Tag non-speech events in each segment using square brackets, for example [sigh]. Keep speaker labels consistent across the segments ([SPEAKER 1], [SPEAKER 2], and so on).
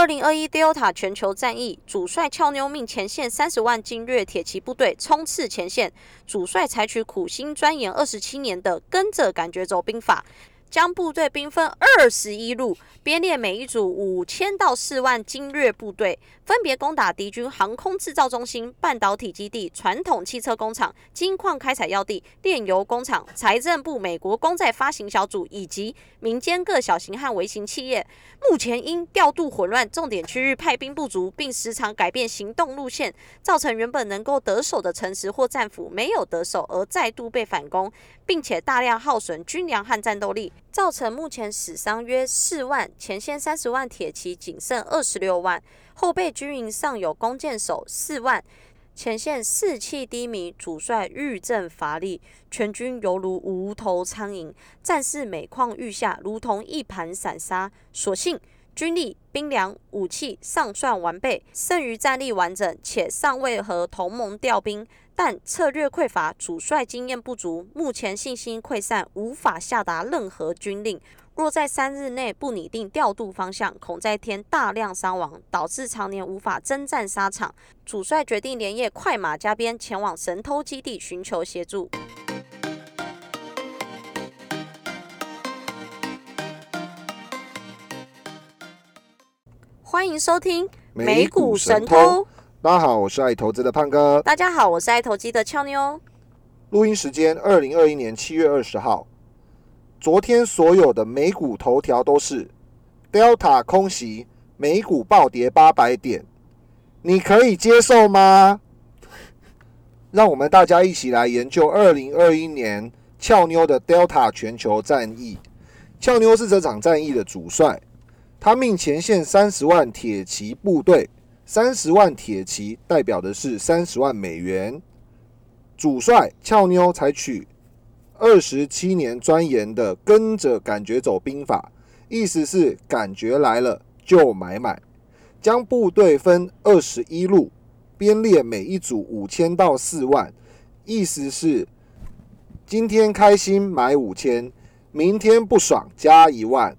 [SPEAKER 1] 二零二一 Delta 全球战役，主帅俏妞命前线三十万精锐铁骑部队冲刺前线。主帅采取苦心钻研二十七年的跟着感觉走兵法。将部队兵分二十一路，编列每一组五千到四万精锐部队，分别攻打敌军航空制造中心、半导体基地、传统汽车工厂、金矿开采要地、炼油工厂、财政部、美国公债发行小组以及民间各小型和微型企业。目前因调度混乱，重点区域派兵不足，并时常改变行动路线，造成原本能够得手的城池或战俘没有得手，而再度被反攻，并且大量耗损军粮和战斗力。造成目前死伤约四万，前线三十万铁骑仅剩二十六万，后备军营尚有弓箭手四万，前线士气低迷，主帅愈阵乏力，全军犹如无头苍蝇，战事每况愈下，如同一盘散沙。所幸军力、兵粮、武器尚算完备，剩余战力完整，且尚未和同盟调兵。但策略匮乏，主帅经验不足，目前信心溃散，无法下达任何军令。若在三日内不拟定调度方向，恐再添大量伤亡，导致常年无法征战沙场。主帅决定连夜快马加鞭前往神偷基地寻求协助。欢迎收听
[SPEAKER 2] 美股神偷。大家好，我是爱投资的胖哥。
[SPEAKER 1] 大家好，我是爱投机的俏妞。
[SPEAKER 2] 录音时间：二零二一年七月二十号。昨天所有的美股头条都是 Delta 空袭，美股暴跌八百点，你可以接受吗？让我们大家一起来研究二零二一年俏妞的 Delta 全球战役。俏妞是这场战役的主帅，他命前线三十万铁骑部队。三十万铁骑代表的是三十万美元。主帅俏妞采取二十七年钻研的跟着感觉走兵法，意思是感觉来了就买买。将部队分二十一路，编列每一组五千到四万，意思是今天开心买五千，明天不爽加一万。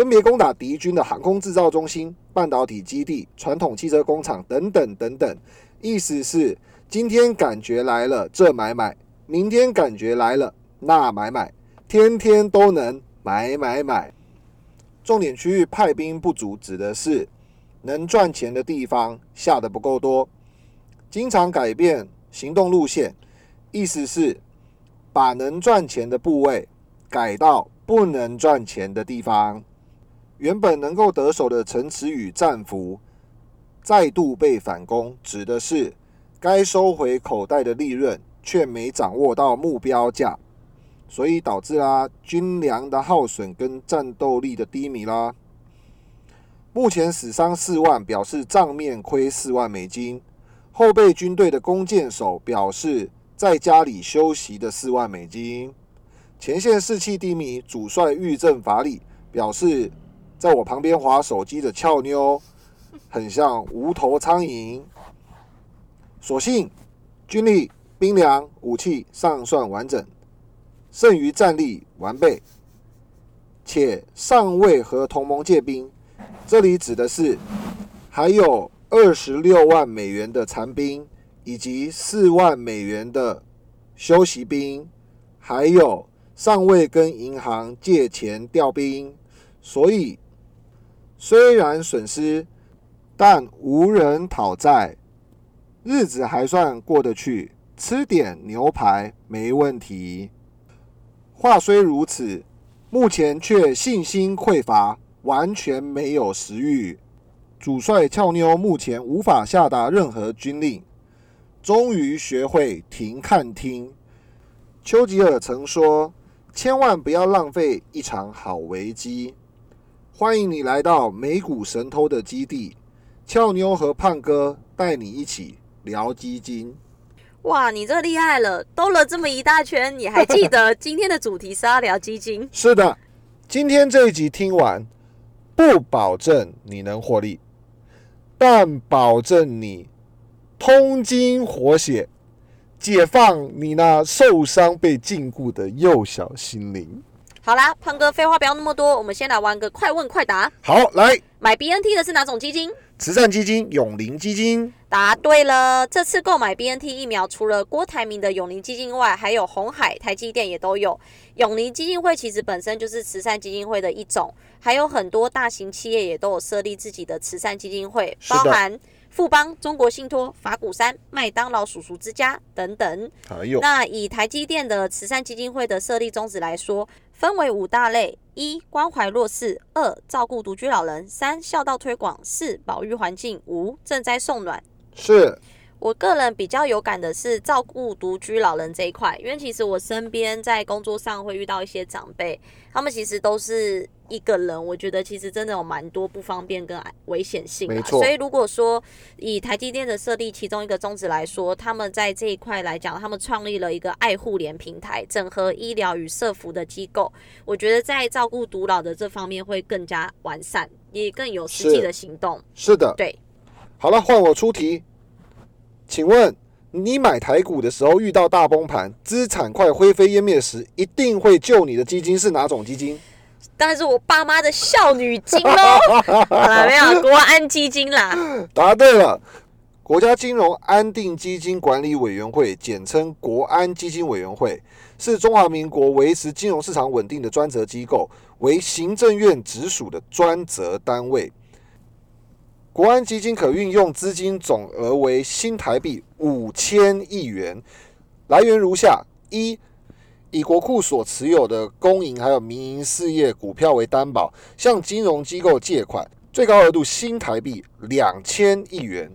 [SPEAKER 2] 分别攻打敌军的航空制造中心、半导体基地、传统汽车工厂等等等等。意思是今天感觉来了这买买，明天感觉来了那买买，天天都能买买买。重点区域派兵不足，指的是能赚钱的地方下的不够多，经常改变行动路线。意思是把能赚钱的部位改到不能赚钱的地方。原本能够得手的城池与战俘再度被反攻，指的是该收回口袋的利润却没掌握到目标价，所以导致啦军粮的耗损跟战斗力的低迷啦。目前死伤四万，表示账面亏四万美金。后备军队的弓箭手表示在家里休息的四万美金。前线士气低迷，主帅遇阵乏力，表示。在我旁边划手机的俏妞，很像无头苍蝇。所幸军力、兵粮、武器尚算完整，剩余战力完备，且尚未和同盟借兵。这里指的是还有二十六万美元的残兵，以及四万美元的休息兵，还有尚未跟银行借钱调兵，所以。虽然损失，但无人讨债，日子还算过得去，吃点牛排没问题。话虽如此，目前却信心匮乏，完全没有食欲。主帅俏妞目前无法下达任何军令，终于学会停看听。丘吉尔曾说：“千万不要浪费一场好危机。”欢迎你来到美股神偷的基地，俏妞和胖哥带你一起聊基金。
[SPEAKER 1] 哇，你这厉害了，兜了这么一大圈，你还记得今天的主题是要聊基金？[laughs]
[SPEAKER 2] 是的，今天这一集听完，不保证你能获利，但保证你通经活血，解放你那受伤被禁锢的幼小心灵。
[SPEAKER 1] 好啦，胖哥，废话不要那么多，我们先来玩个快问快答。
[SPEAKER 2] 好，来，
[SPEAKER 1] 买 BNT 的是哪种基金？
[SPEAKER 2] 慈善基金永龄基金。
[SPEAKER 1] 答对了，这次购买 BNT 疫苗，除了郭台铭的永龄基金外，还有红海、台积电也都有。永龄基金会其实本身就是慈善基金会的一种，还有很多大型企业也都有设立自己的慈善基金会，包含富邦、中国信托、法鼓山、麦当劳叔叔之家等等。
[SPEAKER 2] 还有
[SPEAKER 1] 那以台积电的慈善基金会的设立宗旨来说，分为五大类：一、关怀弱势；二、照顾独居老人；三、孝道推广；四、保育环境；五、赈灾送暖。
[SPEAKER 2] 是
[SPEAKER 1] 我个人比较有感的是照顾独居老人这一块，因为其实我身边在工作上会遇到一些长辈，他们其实都是一个人，我觉得其实真的有蛮多不方便跟危险性啊。
[SPEAKER 2] 没错
[SPEAKER 1] 所以如果说以台积电的设立其中一个宗旨来说，他们在这一块来讲，他们创立了一个爱护联平台，整合医疗与社服的机构，我觉得在照顾独老的这方面会更加完善，也更有实际的行动。
[SPEAKER 2] 是的。
[SPEAKER 1] 对，
[SPEAKER 2] 好了，换我出题。请问你买台股的时候遇到大崩盘，资产快灰飞烟灭时，一定会救你的基金是哪种基金？
[SPEAKER 1] 当然是我爸妈的孝女金喽。[laughs] 好了，没有国安基金啦。
[SPEAKER 2] 答对了。国家金融安定基金管理委员会，简称国安基金委员会，是中华民国维持金融市场稳定的专责机构，为行政院直属的专责单位。国安基金可运用资金总额为新台币五千亿元，来源如下：一、以国库所持有的公营还有民营事业股票为担保，向金融机构借款，最高额度新台币两千亿元。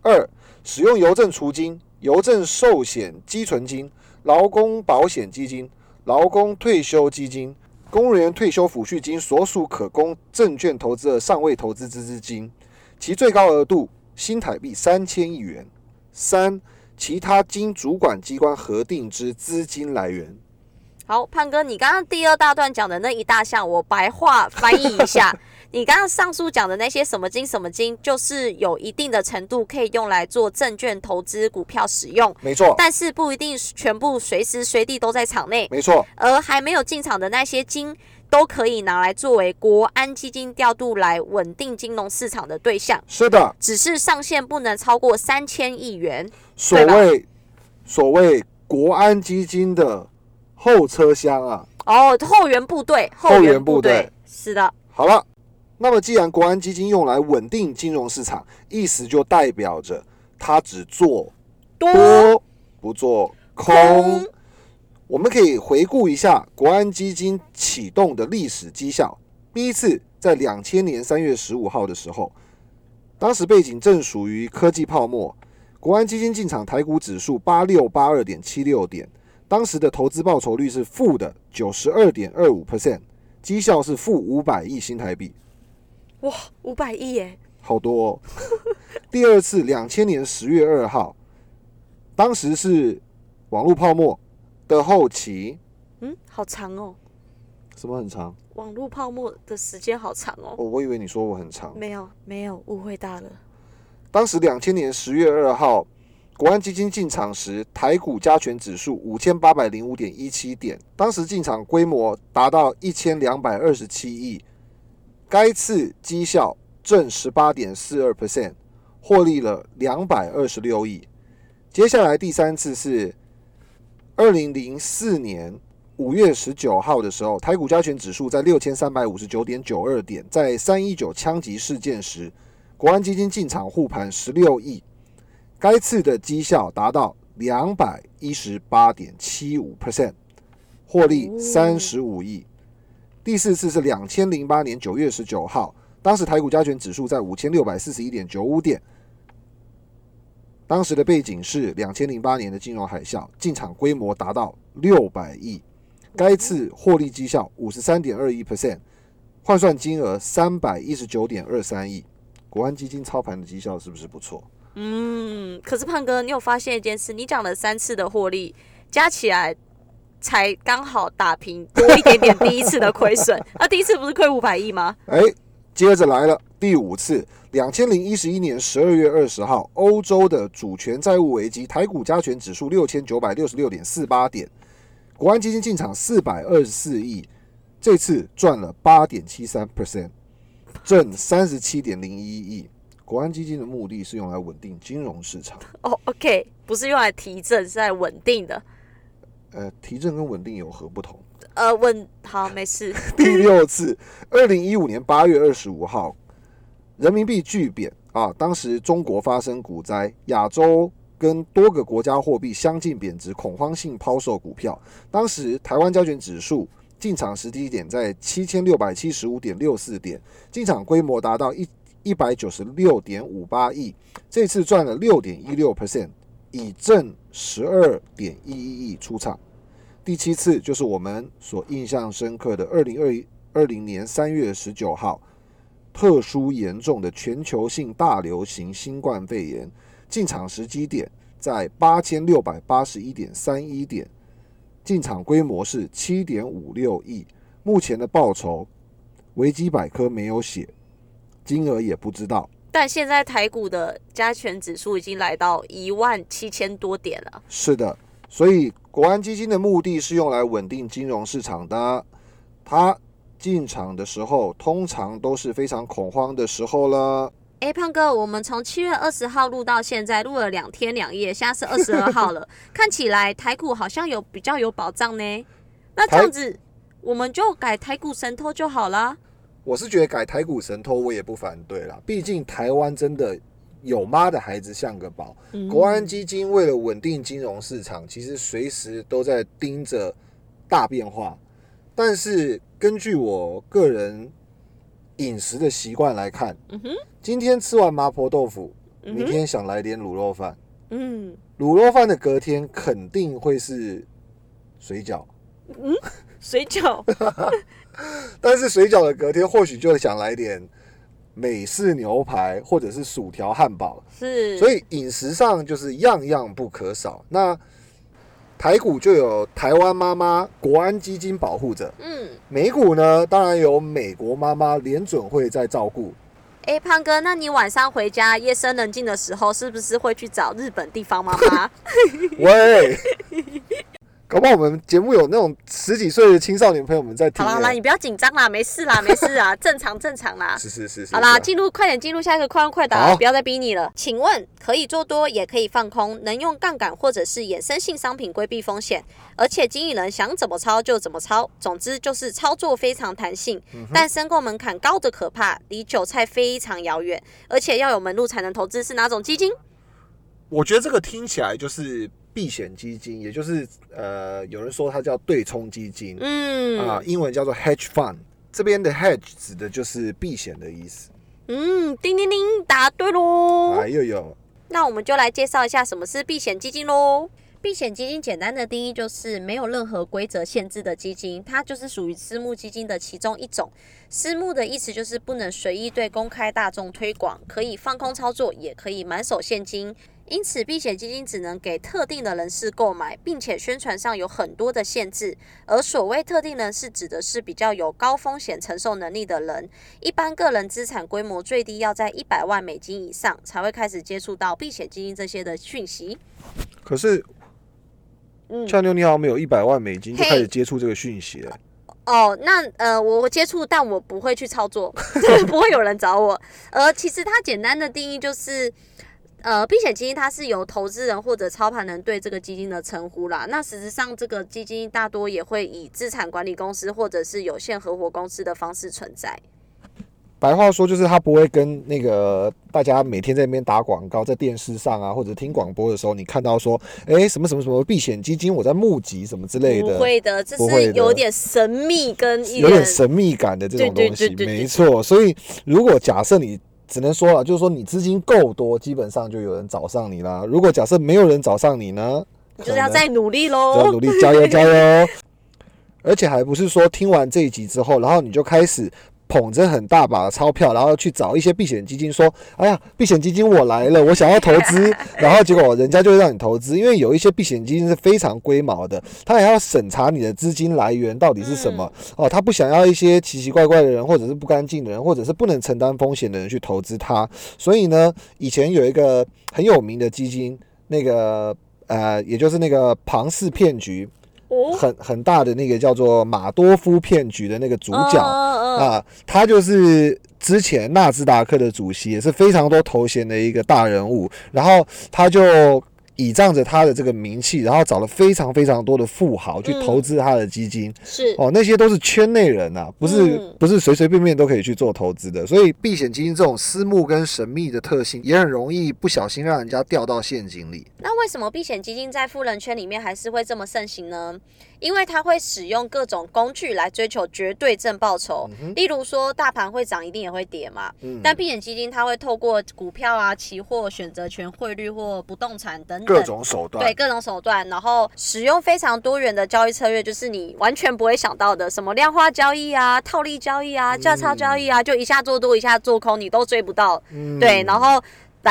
[SPEAKER 2] 二、使用邮政储金、邮政寿险积存金、劳工保险基金、劳工退休基金、公务员退休抚恤金所属可供证券投资的尚未投资之资金，其最高额度新台币三千亿元。三、其他经主管机关核定之资金来源。
[SPEAKER 1] 好，胖哥，你刚刚第二大段讲的那一大项，我白话翻译一下。[laughs] 你刚刚上述讲的那些什么金什么金，就是有一定的程度可以用来做证券投资股票使用，
[SPEAKER 2] 没错，
[SPEAKER 1] 但是不一定全部随时随地都在场内。
[SPEAKER 2] 没错，
[SPEAKER 1] 而还没有进场的那些金，都可以拿来作为国安基金调度来稳定金融市场的对象，
[SPEAKER 2] 是的。
[SPEAKER 1] 只是上限不能超过三千亿元。
[SPEAKER 2] 所谓所谓国安基金的后车厢啊，
[SPEAKER 1] 哦，后援部队，
[SPEAKER 2] 后援
[SPEAKER 1] 援
[SPEAKER 2] 部队
[SPEAKER 1] 队，是的，
[SPEAKER 2] 好了，那么既然国安基金用来稳定金融市场，意思就代表着它只做多不做空。
[SPEAKER 1] 空
[SPEAKER 2] 我们可以回顾一下国安基金启动的历史绩效。第一次在两千年三月十五号的时候，当时背景正属于科技泡沫，国安基金进场台股指数八六八二点七六点，当时的投资报酬率是负的九十二点二五 percent，绩效是负五百亿新台币。
[SPEAKER 1] 哇，五百亿耶！
[SPEAKER 2] 好多、哦。[laughs] 第二次，两千年十月二号，当时是网络泡沫的后期，
[SPEAKER 1] 嗯，好长哦，
[SPEAKER 2] 什么很长？
[SPEAKER 1] 网络泡沫的时间好长哦。
[SPEAKER 2] 哦，我以为你说我很长。
[SPEAKER 1] 没有，没有，误会大了。
[SPEAKER 2] 当时两千年十月二号，国安基金进场时，台股加权指数五千八百零五点一七点，当时进场规模达到一千两百二十七亿，该次绩效正十八点四二 percent，获利了两百二十六亿。接下来第三次是二零零四年五月十九号的时候，台股加权指数在六千三百五十九点九二点，在三一九枪击事件时，国安基金进场护盘十六亿，该次的绩效达到两百一十八点七五 percent，获利三十五亿。第四次是两千零八年九月十九号，当时台股加权指数在五千六百四十一点九五点，当时的背景是两千零八年的金融海啸，进场规模达到六百亿，该次获利绩效五十三点二一 percent，换算金额三百一十九点二三亿。国安基金操盘的绩效是不是不错？
[SPEAKER 1] 嗯，可是胖哥，你有发现一件事？你讲了三次的获利，加起来才刚好打平多一点点第一次的亏损。那 [laughs] 第一次不是亏五百亿吗？
[SPEAKER 2] 哎，接着来了第五次，两千零一十一年十二月二十号，欧洲的主权债务危机，台股加权指数六千九百六十六点四八点，国安基金进场四百二十四亿，这次赚了八点七三 percent，正三十七点零一亿。国安基金的目的是用来稳定金融市场。
[SPEAKER 1] 哦，OK，不是用来提振，是来稳定的。
[SPEAKER 2] 呃，提振跟稳定有何不同？
[SPEAKER 1] 呃，稳好，没事。[laughs]
[SPEAKER 2] 第六次，二零一五年八月二十五号，人民币巨贬啊！当时中国发生股灾，亚洲跟多个国家货币相继贬值，恐慌性抛售股票。当时台湾交卷指数进场时低点在七千六百七十五点六四点，进场规模达到一一百九十六点五八亿，这次赚了六点一六 percent，以正十二点一一亿出场。第七次就是我们所印象深刻的二零二二零年三月十九号，特殊严重的全球性大流行新冠肺炎进场时机点在八千六百八十一点三一点，进场规模是七点五六亿，目前的报酬维基百科没有写，金额也不知道。
[SPEAKER 1] 但现在台股的加权指数已经来到一万七千多点了。
[SPEAKER 2] 是的。所以，国安基金的目的是用来稳定金融市场的。它进场的时候，通常都是非常恐慌的时候了。
[SPEAKER 1] 哎，胖哥，我们从七月二十号录到现在，录了两天两夜，现在是二十二 [laughs] 号了。看起来台股好像有比较有保障呢。那这样子，我们就改台股神偷就好了。
[SPEAKER 2] 我是觉得改台股神偷，我也不反对啦。毕竟台湾真的。有妈的孩子像个宝。国安基金为了稳定金融市场，其实随时都在盯着大变化。但是根据我个人饮食的习惯来看，今天吃完麻婆豆腐，明天想来点卤肉饭。嗯，卤肉饭的隔天肯定会是水饺。
[SPEAKER 1] 嗯，水饺。[laughs] [laughs]
[SPEAKER 2] 但是水饺的隔天或许就想来点。美式牛排或者是薯条汉堡，
[SPEAKER 1] 是，
[SPEAKER 2] 所以饮食上就是样样不可少。那台股就有台湾妈妈国安基金保护着，嗯，美股呢当然有美国妈妈联准会在照顾。
[SPEAKER 1] 哎，胖哥，那你晚上回家夜深人静的时候，是不是会去找日本地方妈妈？[laughs]
[SPEAKER 2] 喂。搞不好我们节目有那种十几岁的青少年朋友们在听。
[SPEAKER 1] 好啦，你不要紧张啦，没事啦，没事啊，[laughs] 正常正常啦。
[SPEAKER 2] 是是是是。
[SPEAKER 1] 好啦，进入快点进入下一个快问快答，不要再逼你了。请问可以做多也可以放空，能用杠杆或者是衍生性商品规避风险，而且经理人想怎么操就怎么操，总之就是操作非常弹性，但申购门槛高的可怕，离韭菜非常遥远，而且要有门路才能投资，是哪种基金？
[SPEAKER 2] 我觉得这个听起来就是。避险基金，也就是呃，有人说它叫对冲基金，嗯啊，英文叫做 hedge fund。这边的 hedge 指的就是避险的意思。
[SPEAKER 1] 嗯，叮叮叮，答对喽！
[SPEAKER 2] 哎呦呦，
[SPEAKER 1] 那我们就来介绍一下什么是避险基金喽。避险基金简单的定义就是没有任何规则限制的基金，它就是属于私募基金的其中一种。私募的意思就是不能随意对公开大众推广，可以放空操作，也可以满手现金。因此，避险基金只能给特定的人士购买，并且宣传上有很多的限制。而所谓特定人士，指的是比较有高风险承受能力的人。一般个人资产规模最低要在一百万美金以上，才会开始接触到避险基金这些的讯息。
[SPEAKER 2] 可是，嗯，俏妞你好，没有一百万美金就开始接触这个讯息了。
[SPEAKER 1] 哦，那呃，我接触，但我不会去操作，[laughs] 不会有人找我。而其实它简单的定义就是。呃，避险基金它是由投资人或者操盘人对这个基金的称呼啦。那事实上，这个基金大多也会以资产管理公司或者是有限合伙公司的方式存在。
[SPEAKER 2] 白话说，就是他不会跟那个大家每天在那边打广告，在电视上啊，或者听广播的时候，你看到说，哎，什么什么什么避险基金，我在募集什么之类的。
[SPEAKER 1] 不会的，这是有点神秘跟
[SPEAKER 2] 有点神秘感的这种东西，没错。所以，如果假设你。只能说了，就是说你资金够多，基本上就有人找上你啦。如果假设没有人找上你呢，
[SPEAKER 1] 就是要再努力喽，
[SPEAKER 2] 要努力，加油加油！而且还不是说听完这一集之后，然后你就开始。捧着很大把的钞票，然后去找一些避险基金，说：“哎呀，避险基金我来了，我想要投资。[laughs] ”然后结果人家就会让你投资，因为有一些避险基金是非常龟毛的，他还要审查你的资金来源到底是什么哦，他不想要一些奇奇怪怪的人，或者是不干净的人，或者是不能承担风险的人去投资他。所以呢，以前有一个很有名的基金，那个呃，也就是那个庞氏骗局。
[SPEAKER 1] 哦，
[SPEAKER 2] 很很大的那个叫做马多夫骗局的那个主角啊，他就是之前纳斯达克的主席，也是非常多头衔的一个大人物。然后他就倚仗着他的这个名气，然后找了非常非常多的富豪去投资他的基金。
[SPEAKER 1] 是
[SPEAKER 2] 哦，那些都是圈内人呐、不是、
[SPEAKER 1] 嗯
[SPEAKER 2] 不是随随便便都可以去做投资的。所以避险基金这种私募跟神秘的特性，也很容易不小心让人家掉到陷阱里。
[SPEAKER 1] 那为什么避险基金在富人圈里面还是会这么盛行呢？因为它会使用各种工具来追求绝对正报酬，例如说大盘会涨，一定也会跌嘛。
[SPEAKER 2] 嗯。
[SPEAKER 1] 但避险基金它会透过股票啊、期货、选择权、汇率或不动产等等
[SPEAKER 2] 各种手段，
[SPEAKER 1] 对各种手段，然后使用非常多元的交易策略，就是你完全不会想到的，什么量化交易啊、套利交易啊、价差交易啊，就一下做多一下做空，你都追不到。
[SPEAKER 2] 嗯。
[SPEAKER 1] 对，然后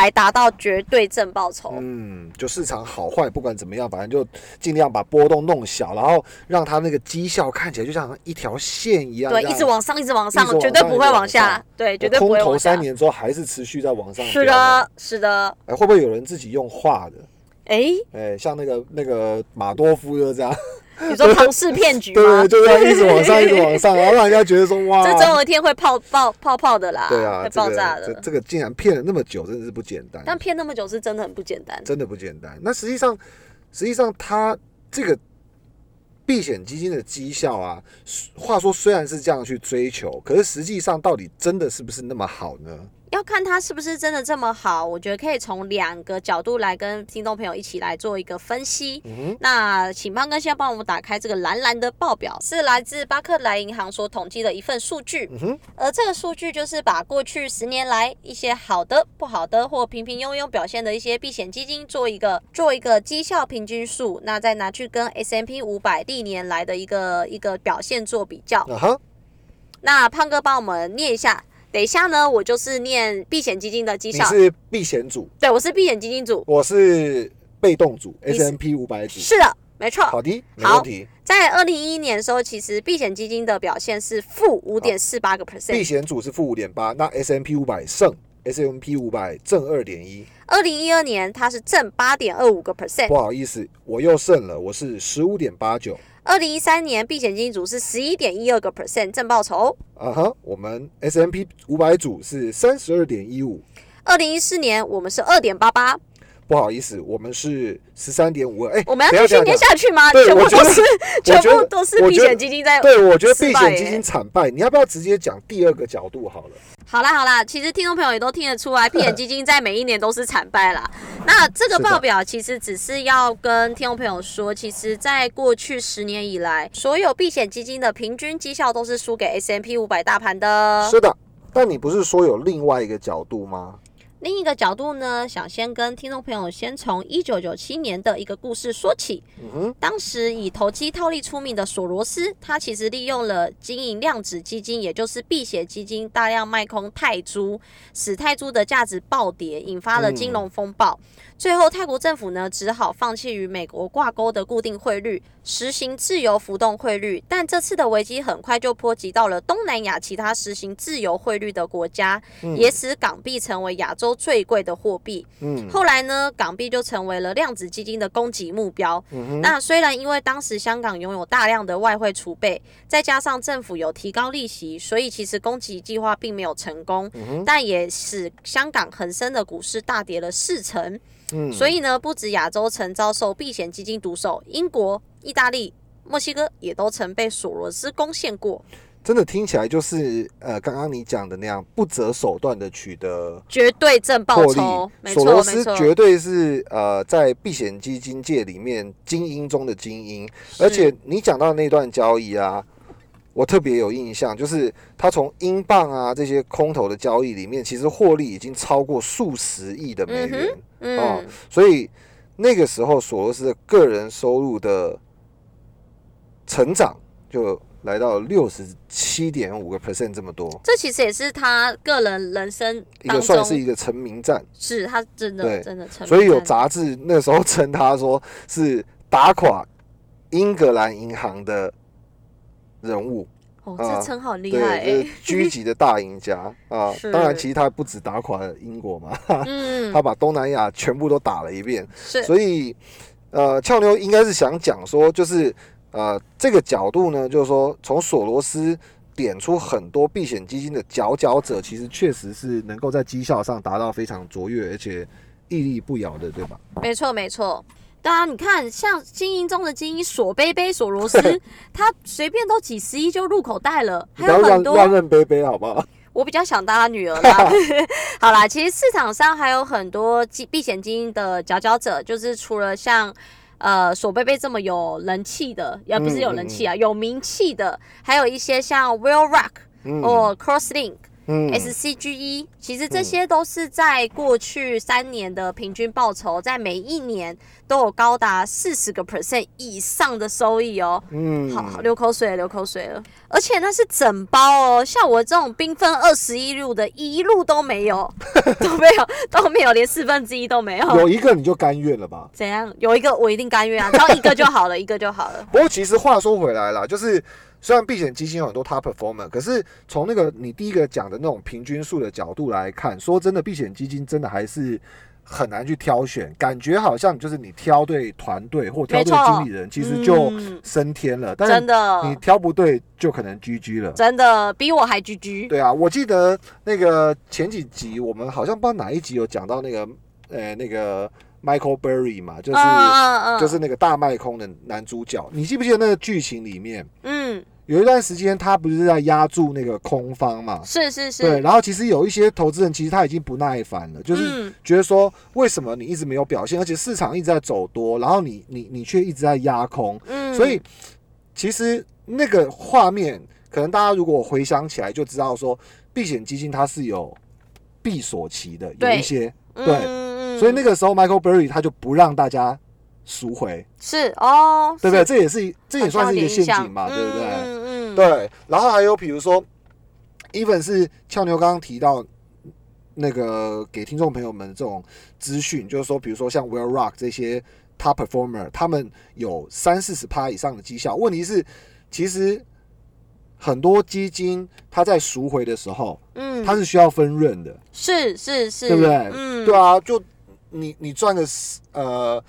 [SPEAKER 1] 来达到绝对正报酬。
[SPEAKER 2] 嗯，就市场好坏不管怎么样，反正就尽量把波动弄小，然后让它那个绩效看起来就像一条线一样，
[SPEAKER 1] 对，一直往上，一直往上绝对不会
[SPEAKER 2] 往
[SPEAKER 1] 往下。对，绝对不会
[SPEAKER 2] 空头
[SPEAKER 1] 往下
[SPEAKER 2] 三。年之后还是持续在往上。
[SPEAKER 1] 是，的，是的。
[SPEAKER 2] 哎，会不会有人自己用画的？
[SPEAKER 1] 哎，
[SPEAKER 2] 哎，像那个那个马多夫就这样，[laughs]
[SPEAKER 1] 你说庞氏骗局
[SPEAKER 2] 对
[SPEAKER 1] 吗
[SPEAKER 2] 对，？就这样一直往上，一直往上，[laughs] 然后让人家觉得说哇，
[SPEAKER 1] 这总有一天会泡爆泡泡的啦，
[SPEAKER 2] 对啊，
[SPEAKER 1] 会爆炸的。
[SPEAKER 2] 这这个竟然骗了那么久，真的是不简单。
[SPEAKER 1] 但骗那么久是真的很不简单。
[SPEAKER 2] 真的不简单。那实际上，实际上它这个避险基金的绩效啊，话说虽然是这样去追求，可是实际上到底真的是不是那么好呢？
[SPEAKER 1] 要看它是不是真的这么好，我觉得可以从两个角度来跟听众朋友一起来做一个分析。
[SPEAKER 2] 嗯
[SPEAKER 1] 那请胖哥先帮我们打开这个蓝蓝的报表，是来自巴克莱银行所统计的一份数据。
[SPEAKER 2] 嗯哼，
[SPEAKER 1] 而这个数据就是把过去十年来一些好的、不好的或平平庸庸表现的一些避险基金做一个做一个绩效平均数，那再拿去跟 S M P 五百历年来的一个一个表现做比较。
[SPEAKER 2] 啊哈，
[SPEAKER 1] 那胖哥帮我们念一下。等一下呢，我就是念避险基金的绩效，
[SPEAKER 2] 你是避险组，
[SPEAKER 1] 对我是避险基金组，
[SPEAKER 2] 我是被动组，S M P 五百组。
[SPEAKER 1] 是的，没错。
[SPEAKER 2] 好的，没问题。
[SPEAKER 1] 在二零一一年的时候，其实避险基金的表现是负五点四八个 percent，避
[SPEAKER 2] 险组是负五点八，那 S M P 五百胜，S M P 五百正二点一。
[SPEAKER 1] 二零一二年它是正八点二五个 percent，
[SPEAKER 2] 不好意思，我又胜了，我是十五点八九。
[SPEAKER 1] 二零一三年避险基金组是十一点一二个 percent 正报酬，
[SPEAKER 2] 啊哈，我们 S M P 五百组是三十二点一五。
[SPEAKER 1] 二零一四年我们是二点八八，
[SPEAKER 2] 不好意思，我们是十三点五二。哎，
[SPEAKER 1] 我们要继续跌。下去吗？全部都是全部都是避险基金在。
[SPEAKER 2] 对，我觉得避险基金惨败，你要不要直接讲第二个角度好了？
[SPEAKER 1] 好啦好啦，其实听众朋友也都听得出来，避险基金在每一年都是惨败啦。那这个报表其实只是要跟听众朋友说，其实在过去十年以来，所有避险基金的平均绩效都是输给 S M P 五百大盘的。
[SPEAKER 2] 是的，但你不是说有另外一个角度吗？
[SPEAKER 1] 另一个角度呢，想先跟听众朋友先从一九九七年的一个故事说起。
[SPEAKER 2] 嗯，
[SPEAKER 1] 当时以投机套利出名的索罗斯，他其实利用了经营量子基金，也就是避险基金，大量卖空泰铢，使泰铢的价值暴跌，引发了金融风暴。最后，泰国政府呢只好放弃与美国挂钩的固定汇率，实行自由浮动汇率。但这次的危机很快就波及到了东南亚其他实行自由汇率的国家，也使港币成为亚洲最贵的货币。
[SPEAKER 2] 嗯
[SPEAKER 1] 后来呢，港币就成为了量子基金的攻击目标。
[SPEAKER 2] 嗯哼，
[SPEAKER 1] 那虽然因为当时香港拥有大量的外汇储备，再加上政府有提高利息，所以其实攻击计划并没有成功，
[SPEAKER 2] 嗯
[SPEAKER 1] 但也使香港恒生的股市大跌了四成。
[SPEAKER 2] 嗯
[SPEAKER 1] 所以呢，不止亚洲曾遭受避险基金毒手，英国、意大利、墨西哥也都曾被索罗斯攻陷过，
[SPEAKER 2] 真的听起来就是呃，刚刚你讲的那样，不择手段的取得
[SPEAKER 1] 绝对正报。
[SPEAKER 2] 索罗斯绝对是呃，在避险基金界里面精英中的精英。而且你讲到那段交易啊，我特别有印象，就是他从英镑啊这些空头的交易里面，其实获利已经超过数十亿的美元、
[SPEAKER 1] 嗯
[SPEAKER 2] 哦，所以那个时候索罗斯的个人收入的成长就来到六十七点五个 percent 这么多，
[SPEAKER 1] 这其实也是他个人人生当
[SPEAKER 2] 一个算是一个成名战。
[SPEAKER 1] 是他真的真的成，
[SPEAKER 2] 所以有
[SPEAKER 1] 功
[SPEAKER 2] 杂志那时候称他说是打垮英格兰银行的人物，
[SPEAKER 1] 哦，
[SPEAKER 2] 啊
[SPEAKER 1] 这称好厉害
[SPEAKER 2] 对，
[SPEAKER 1] 哎
[SPEAKER 2] 就是，居级的大赢家。啊。[laughs] 当然，其实他不止打垮了英国嘛，
[SPEAKER 1] 嗯。[laughs]
[SPEAKER 2] 他，把东南亚全部都打了一遍。
[SPEAKER 1] 是。
[SPEAKER 2] 所以，呃，俏妞应该是想讲说，就是呃，这个角度呢，就是说从索罗斯点出很多避险基金的佼佼者，其实确实是能够在绩效上达到非常卓越，而且屹立不摇的，对吧？
[SPEAKER 1] 没错，没错。当然，你看，像精英中的精英索贝贝索罗斯，[laughs] 他随便都几十亿就入口袋了，还有很多
[SPEAKER 2] 乱认贝贝，好不好？[laughs]
[SPEAKER 1] 我比较想当他女儿啦。[laughs] 好啦，其实市场上还有很多避避险基金的佼佼者，就是除了像呃索贝贝这么有人气的，也不是有人气啊，有名气的，还有一些像 Will Rock 或 Crosslink。SCGE 其实这些都是在过去三年的平均报酬，在每一年都有高达四十个 percent 以上的收益哦。嗯，好，流口水，流口水了。而且那是整包哦，像我这种缤纷二十一路的，一路都没有，[laughs] 都没有，都没有，连四分之一都没有。
[SPEAKER 2] 有一个你就甘愿了吧？
[SPEAKER 1] 怎样？有一个我一定甘愿啊，只要一个就好了，一个就好了。
[SPEAKER 2] 不过其实话说回来啦，就是。虽然避险基金有很多 top performer，可是从那个你第一个讲的那种平均数的角度来看，说真的，避险基金真的还是很难去挑选。感觉好像就是你挑对团队或挑对经理人，其实就升天了。但
[SPEAKER 1] 真的，
[SPEAKER 2] 你挑不对就可能 GG 了。
[SPEAKER 1] 真的，比我还 GG。
[SPEAKER 2] 对啊，我记得那个前几集我们好像不知道哪一集有讲到那个，呃，那个 Michael Berry 嘛，就是就是那个大卖空的男主角。你记不记得那个剧情里面？嗯。有一段时间，他不是在压住那个空方嘛？
[SPEAKER 1] 是是是。
[SPEAKER 2] 对，然后其实有一些投资人，其实他已经不耐烦了，就是觉得说，为什么你一直没有表现，而且市场一直在走多，然后你你你却一直在压空。嗯。所以其实那个画面，可能大家如果回想起来，就知道说，避险基金它是有闭锁期的，有一些对。所以那个时候，Michael Berry 他就不让大家。赎回
[SPEAKER 1] 是哦，
[SPEAKER 2] 对不对？这也是这也算是一个陷阱嘛，对不对？嗯嗯。对，然后还有比如说，even 是俏妞刚刚提到那个给听众朋友们这种资讯，就是说，比如说像 Will Rock 这些 top performer，他们有三四十趴以上的绩效。问题是，其实很多基金它在赎回的时候，嗯，它是需要分润的，
[SPEAKER 1] 是是是，
[SPEAKER 2] 对不对？嗯，对啊，就你你赚个呃。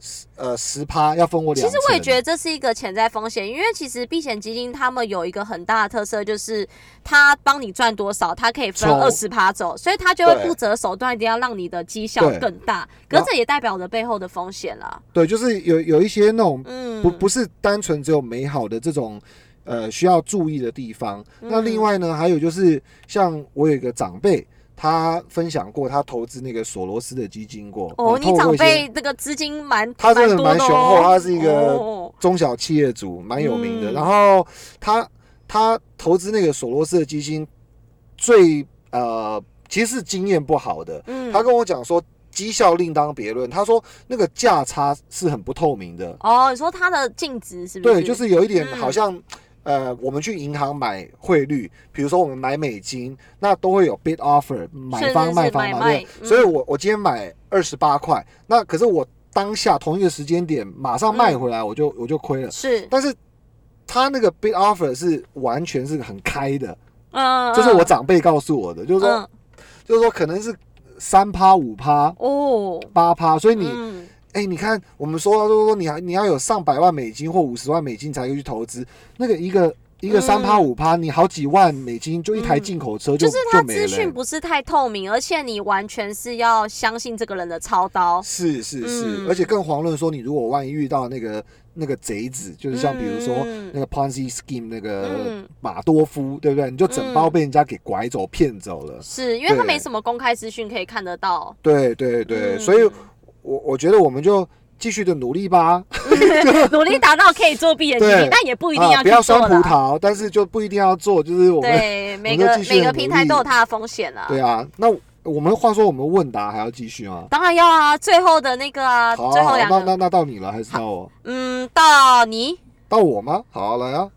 [SPEAKER 2] 十呃十趴要分我两，
[SPEAKER 1] 其实我也觉得这是一个潜在风险，因为其实避险基金他们有一个很大的特色，就是他帮你赚多少，他可以分二十趴走，所以他就会不择手段，一定要让你的绩效更大。可是这也代表着背后的风险啦。
[SPEAKER 2] 对，就是有有一些那种不不是单纯只有美好的这种呃需要注意的地方。那另外呢，还有就是像我有一个长辈。他分享过，他投资那个索罗斯的基金过。
[SPEAKER 1] 哦，你长辈那个资金蛮，
[SPEAKER 2] 他真的蛮雄厚，他是一个中小企业主，蛮有名的。然后他他投资那个索罗斯的基金，最呃其实是经验不好的。嗯，他跟我讲说，绩效另当别论。他说那个价差是很不透明的。
[SPEAKER 1] 哦，你说它的净值是不是？
[SPEAKER 2] 对，就是有一点好像。呃，我们去银行买汇率，比如说我们买美金，那都会有 bid offer，买方卖方嘛，对。所以我我今天买二十八块，那可是我当下同一个时间点马上卖回来，我就我就亏了。
[SPEAKER 1] 是，
[SPEAKER 2] 但是他那个 bid offer 是完全是很开的，嗯，就是我长辈告诉我的，就是说，就是说可能是三趴五趴哦，八趴，所以你。哎，你看，我们说说说，你还你要有上百万美金或五十万美金才可以去投资，那个一个一个三趴五趴，你好几万美金就一台进口车就
[SPEAKER 1] 就是他资讯不是太透明，而且你完全是要相信这个人的操刀。
[SPEAKER 2] 是是是，而且更遑论说你如果万一遇到那个那个贼子，就是像比如说那个 Ponzi scheme 那个马多夫，对不对？你就整包被人家给拐走骗走了。
[SPEAKER 1] 是因为他没什么公开资讯可以看得到。
[SPEAKER 2] 对对对，所以。我我觉得我们就继续的努力吧，[laughs]
[SPEAKER 1] 努力达到可以做闭眼基金，但也不一定要
[SPEAKER 2] 不要酸葡萄，但是就不一定要做，就是我们
[SPEAKER 1] 对每个每个平台都有它的风险啊。
[SPEAKER 2] 对啊，那我们话说我们问答还要继续吗？
[SPEAKER 1] 当然要啊，最后的那个啊，最后两个，
[SPEAKER 2] 那那那到你了还是到我？
[SPEAKER 1] 嗯，到你，
[SPEAKER 2] 到我吗？好，来啊。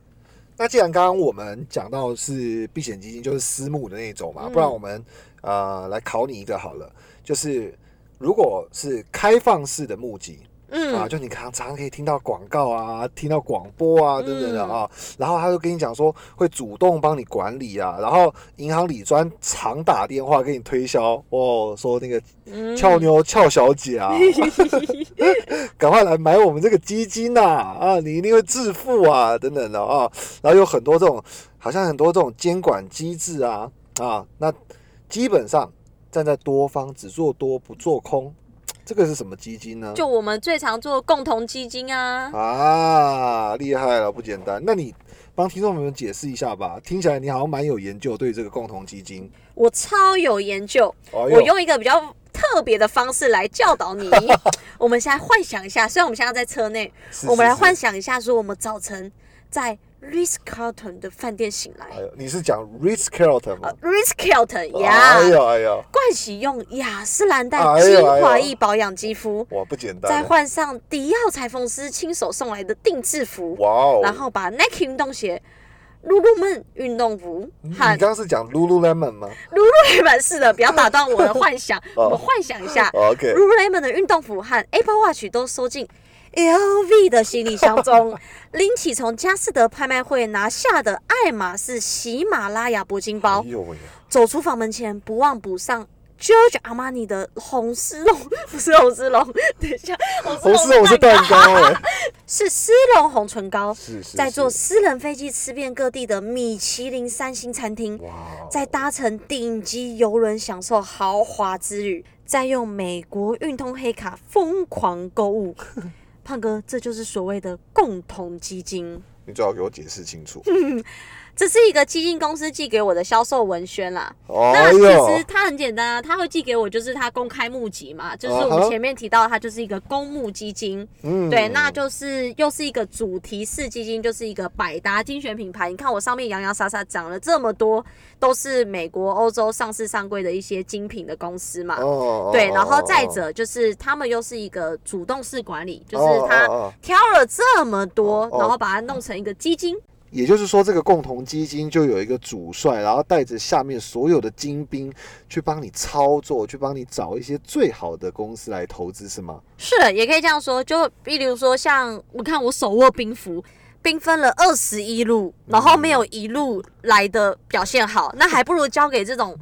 [SPEAKER 2] 那既然刚刚我们讲到是避险基金，就是私募的那种嘛，不然我们呃来考你一个好了，就是。如果是开放式的募集，
[SPEAKER 1] 嗯。
[SPEAKER 2] 啊，就你常常可以听到广告啊，听到广播啊等等的
[SPEAKER 1] 嗯
[SPEAKER 2] 啊，然后他就跟你讲说会主动帮你管理啊，然后银行理专常打电话给你推销哦，说那个
[SPEAKER 1] 嗯。
[SPEAKER 2] 俏妞俏小姐啊，[laughs] 赶快来买我们这个基金呐啊你一定会致富啊等等的啊，然后有很多这种好像很多这种监管机制啊啊，那基本上站在多方只做多不做空，[tsk] 这个是什么基金呢？
[SPEAKER 1] 就我们最常做共同基金啊，
[SPEAKER 2] 啊，厉害了，不简单。那你帮听众朋友们解释一下吧，听起来你好像蛮有研究对这个共同基金。
[SPEAKER 1] 我超有研究，
[SPEAKER 2] 哦
[SPEAKER 1] 我用一个比较特别的方式来教导你。[laughs] 我们现在幻想一下，虽然我们现在在车内，
[SPEAKER 2] 是
[SPEAKER 1] 我们来幻想一下，说我们早晨在 Ritz Carlton 的饭店醒来
[SPEAKER 2] 哎呦，你是讲 Ritz Carlton 吗
[SPEAKER 1] ？，Ritz Carlton 呀
[SPEAKER 2] 哎，呦哎呦，
[SPEAKER 1] 盥洗用雅诗兰黛精华液保养肌肤，
[SPEAKER 2] 哇，不简单
[SPEAKER 1] 再
[SPEAKER 2] 单。
[SPEAKER 1] 换上迪奥裁缝师亲手送来的定制服，
[SPEAKER 2] 哇哦！
[SPEAKER 1] 然后把 Nike 运动鞋、Lululemon 运动服
[SPEAKER 2] 你
[SPEAKER 1] 和
[SPEAKER 2] 刚刚是讲 Lululemon 吗
[SPEAKER 1] Lululemon 是的，不要打断我的幻想，[laughs]
[SPEAKER 2] 哦
[SPEAKER 1] 我们幻想一下。？OK，Lululemon 的运动服和 Apple Watch 都收进 LV 的行李箱中，[laughs] 拎起从佳士得拍卖会拿下的爱马仕喜马拉雅铂金包。
[SPEAKER 2] 哎，
[SPEAKER 1] 走出房门前不忘补上 George Armani 的红丝绒，[laughs] 不是红丝绒，[laughs] 等一下，
[SPEAKER 2] 红丝绒是蛋糕。哎，
[SPEAKER 1] 是丝绒红唇膏，
[SPEAKER 2] 是是。
[SPEAKER 1] 在坐私人飞机吃遍各地的米其林三星餐厅，
[SPEAKER 2] 哇哦，
[SPEAKER 1] 再搭乘顶级游轮享受豪华之旅，再用美国运通黑卡疯狂购物。胖哥，这就是所谓的共同基金。
[SPEAKER 2] 你最好给我解释清楚。[laughs]
[SPEAKER 1] 这是一个基金公司寄给我的销售文宣啦。那
[SPEAKER 2] 哎
[SPEAKER 1] 其实
[SPEAKER 2] 呦，
[SPEAKER 1] 它很简单啊，他会寄给我，就是他公开募集嘛，就是我们前面提到，它就是一个公募基金。
[SPEAKER 2] 嗯
[SPEAKER 1] 对，那就是又是一个主题式基金，就是一个百达精选品牌。你看我上面洋洋洒洒讲了这么多，都是美国、欧洲上市上柜的一些精品的公司嘛。
[SPEAKER 2] 哦
[SPEAKER 1] 对，然后再，
[SPEAKER 2] 哦哦
[SPEAKER 1] 者就是他们又是一个主动式管理，就
[SPEAKER 2] 哦
[SPEAKER 1] 是他
[SPEAKER 2] 哦哦
[SPEAKER 1] 挑了这么多
[SPEAKER 2] 哦，哦
[SPEAKER 1] 然后把它弄成一个基金。
[SPEAKER 2] 也就是说，这个共同基金就有一个主帅，然后带着下面所有的精兵去帮你操作，去帮你找一些最好的公司来投资，是吗？
[SPEAKER 1] 是，也可以这样说。就比如说，像我看我手握兵符，兵分了二十一路，然后没有一路来的表现好，那还不如交给这种。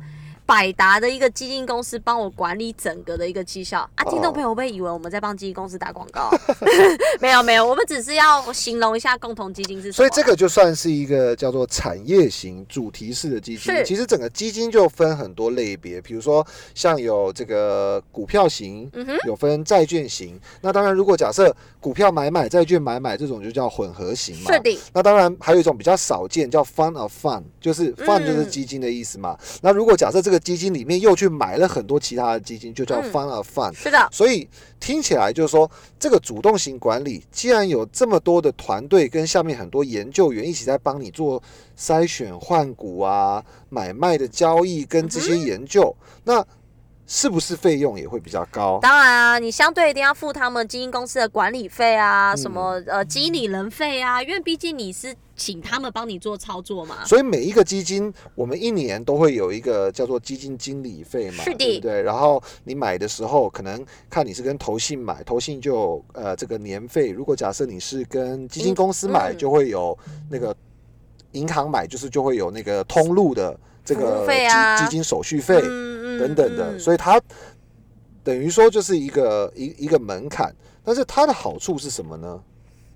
[SPEAKER 1] 百达的一个基金公司帮我管理整个的一个绩效啊，听众朋友会不会以为我们在帮基金公司打广告？[laughs] 没有没有，我们只是要形容一下共同基金是什么。
[SPEAKER 2] 所以这个就算是一个叫做产业型主题式的基金。其实整个基金就分很多类别，比如说像有这个股票型，有分债券型。那当然，如果假设股票买买、债券买买这种就叫混合型嘛。
[SPEAKER 1] 是的，
[SPEAKER 2] 那当然还有一种比较少见，叫 fund of fund，就是
[SPEAKER 1] 嗯
[SPEAKER 2] fund 就是基金的意思嘛。那如果假设这个基金里面又去买了很多其他的基金，就叫
[SPEAKER 1] 嗯。
[SPEAKER 2] Fund of fund。
[SPEAKER 1] 是的，
[SPEAKER 2] 所以听起来就是说，这个主动型管理，既然有这么多的团队跟下面很多研究员一起在帮你做筛选换股啊、买卖的交易跟这些研究，那是不是费用也会比较高？
[SPEAKER 1] 当然啊，你相对一定要付他们基金公司的管理费啊，
[SPEAKER 2] 嗯
[SPEAKER 1] 什么呃经理人费啊，因为毕竟你是请他们帮你做操作嘛。
[SPEAKER 2] 所以每一个基金，我们一年都会有一个叫做基金经理费嘛，
[SPEAKER 1] 是的
[SPEAKER 2] 对不对？然后你买的时候，可能看你是跟投信买，投信就呃这个年费。如果假设你是跟基金公司买，
[SPEAKER 1] 嗯
[SPEAKER 2] 就会有那个银行买，就是就会有那个通路的这个
[SPEAKER 1] 务费啊
[SPEAKER 2] 基基金手续费
[SPEAKER 1] 嗯
[SPEAKER 2] 等等的，
[SPEAKER 1] 嗯
[SPEAKER 2] 所以它等于说就是一个一一个门槛。但是它的好处是什么呢？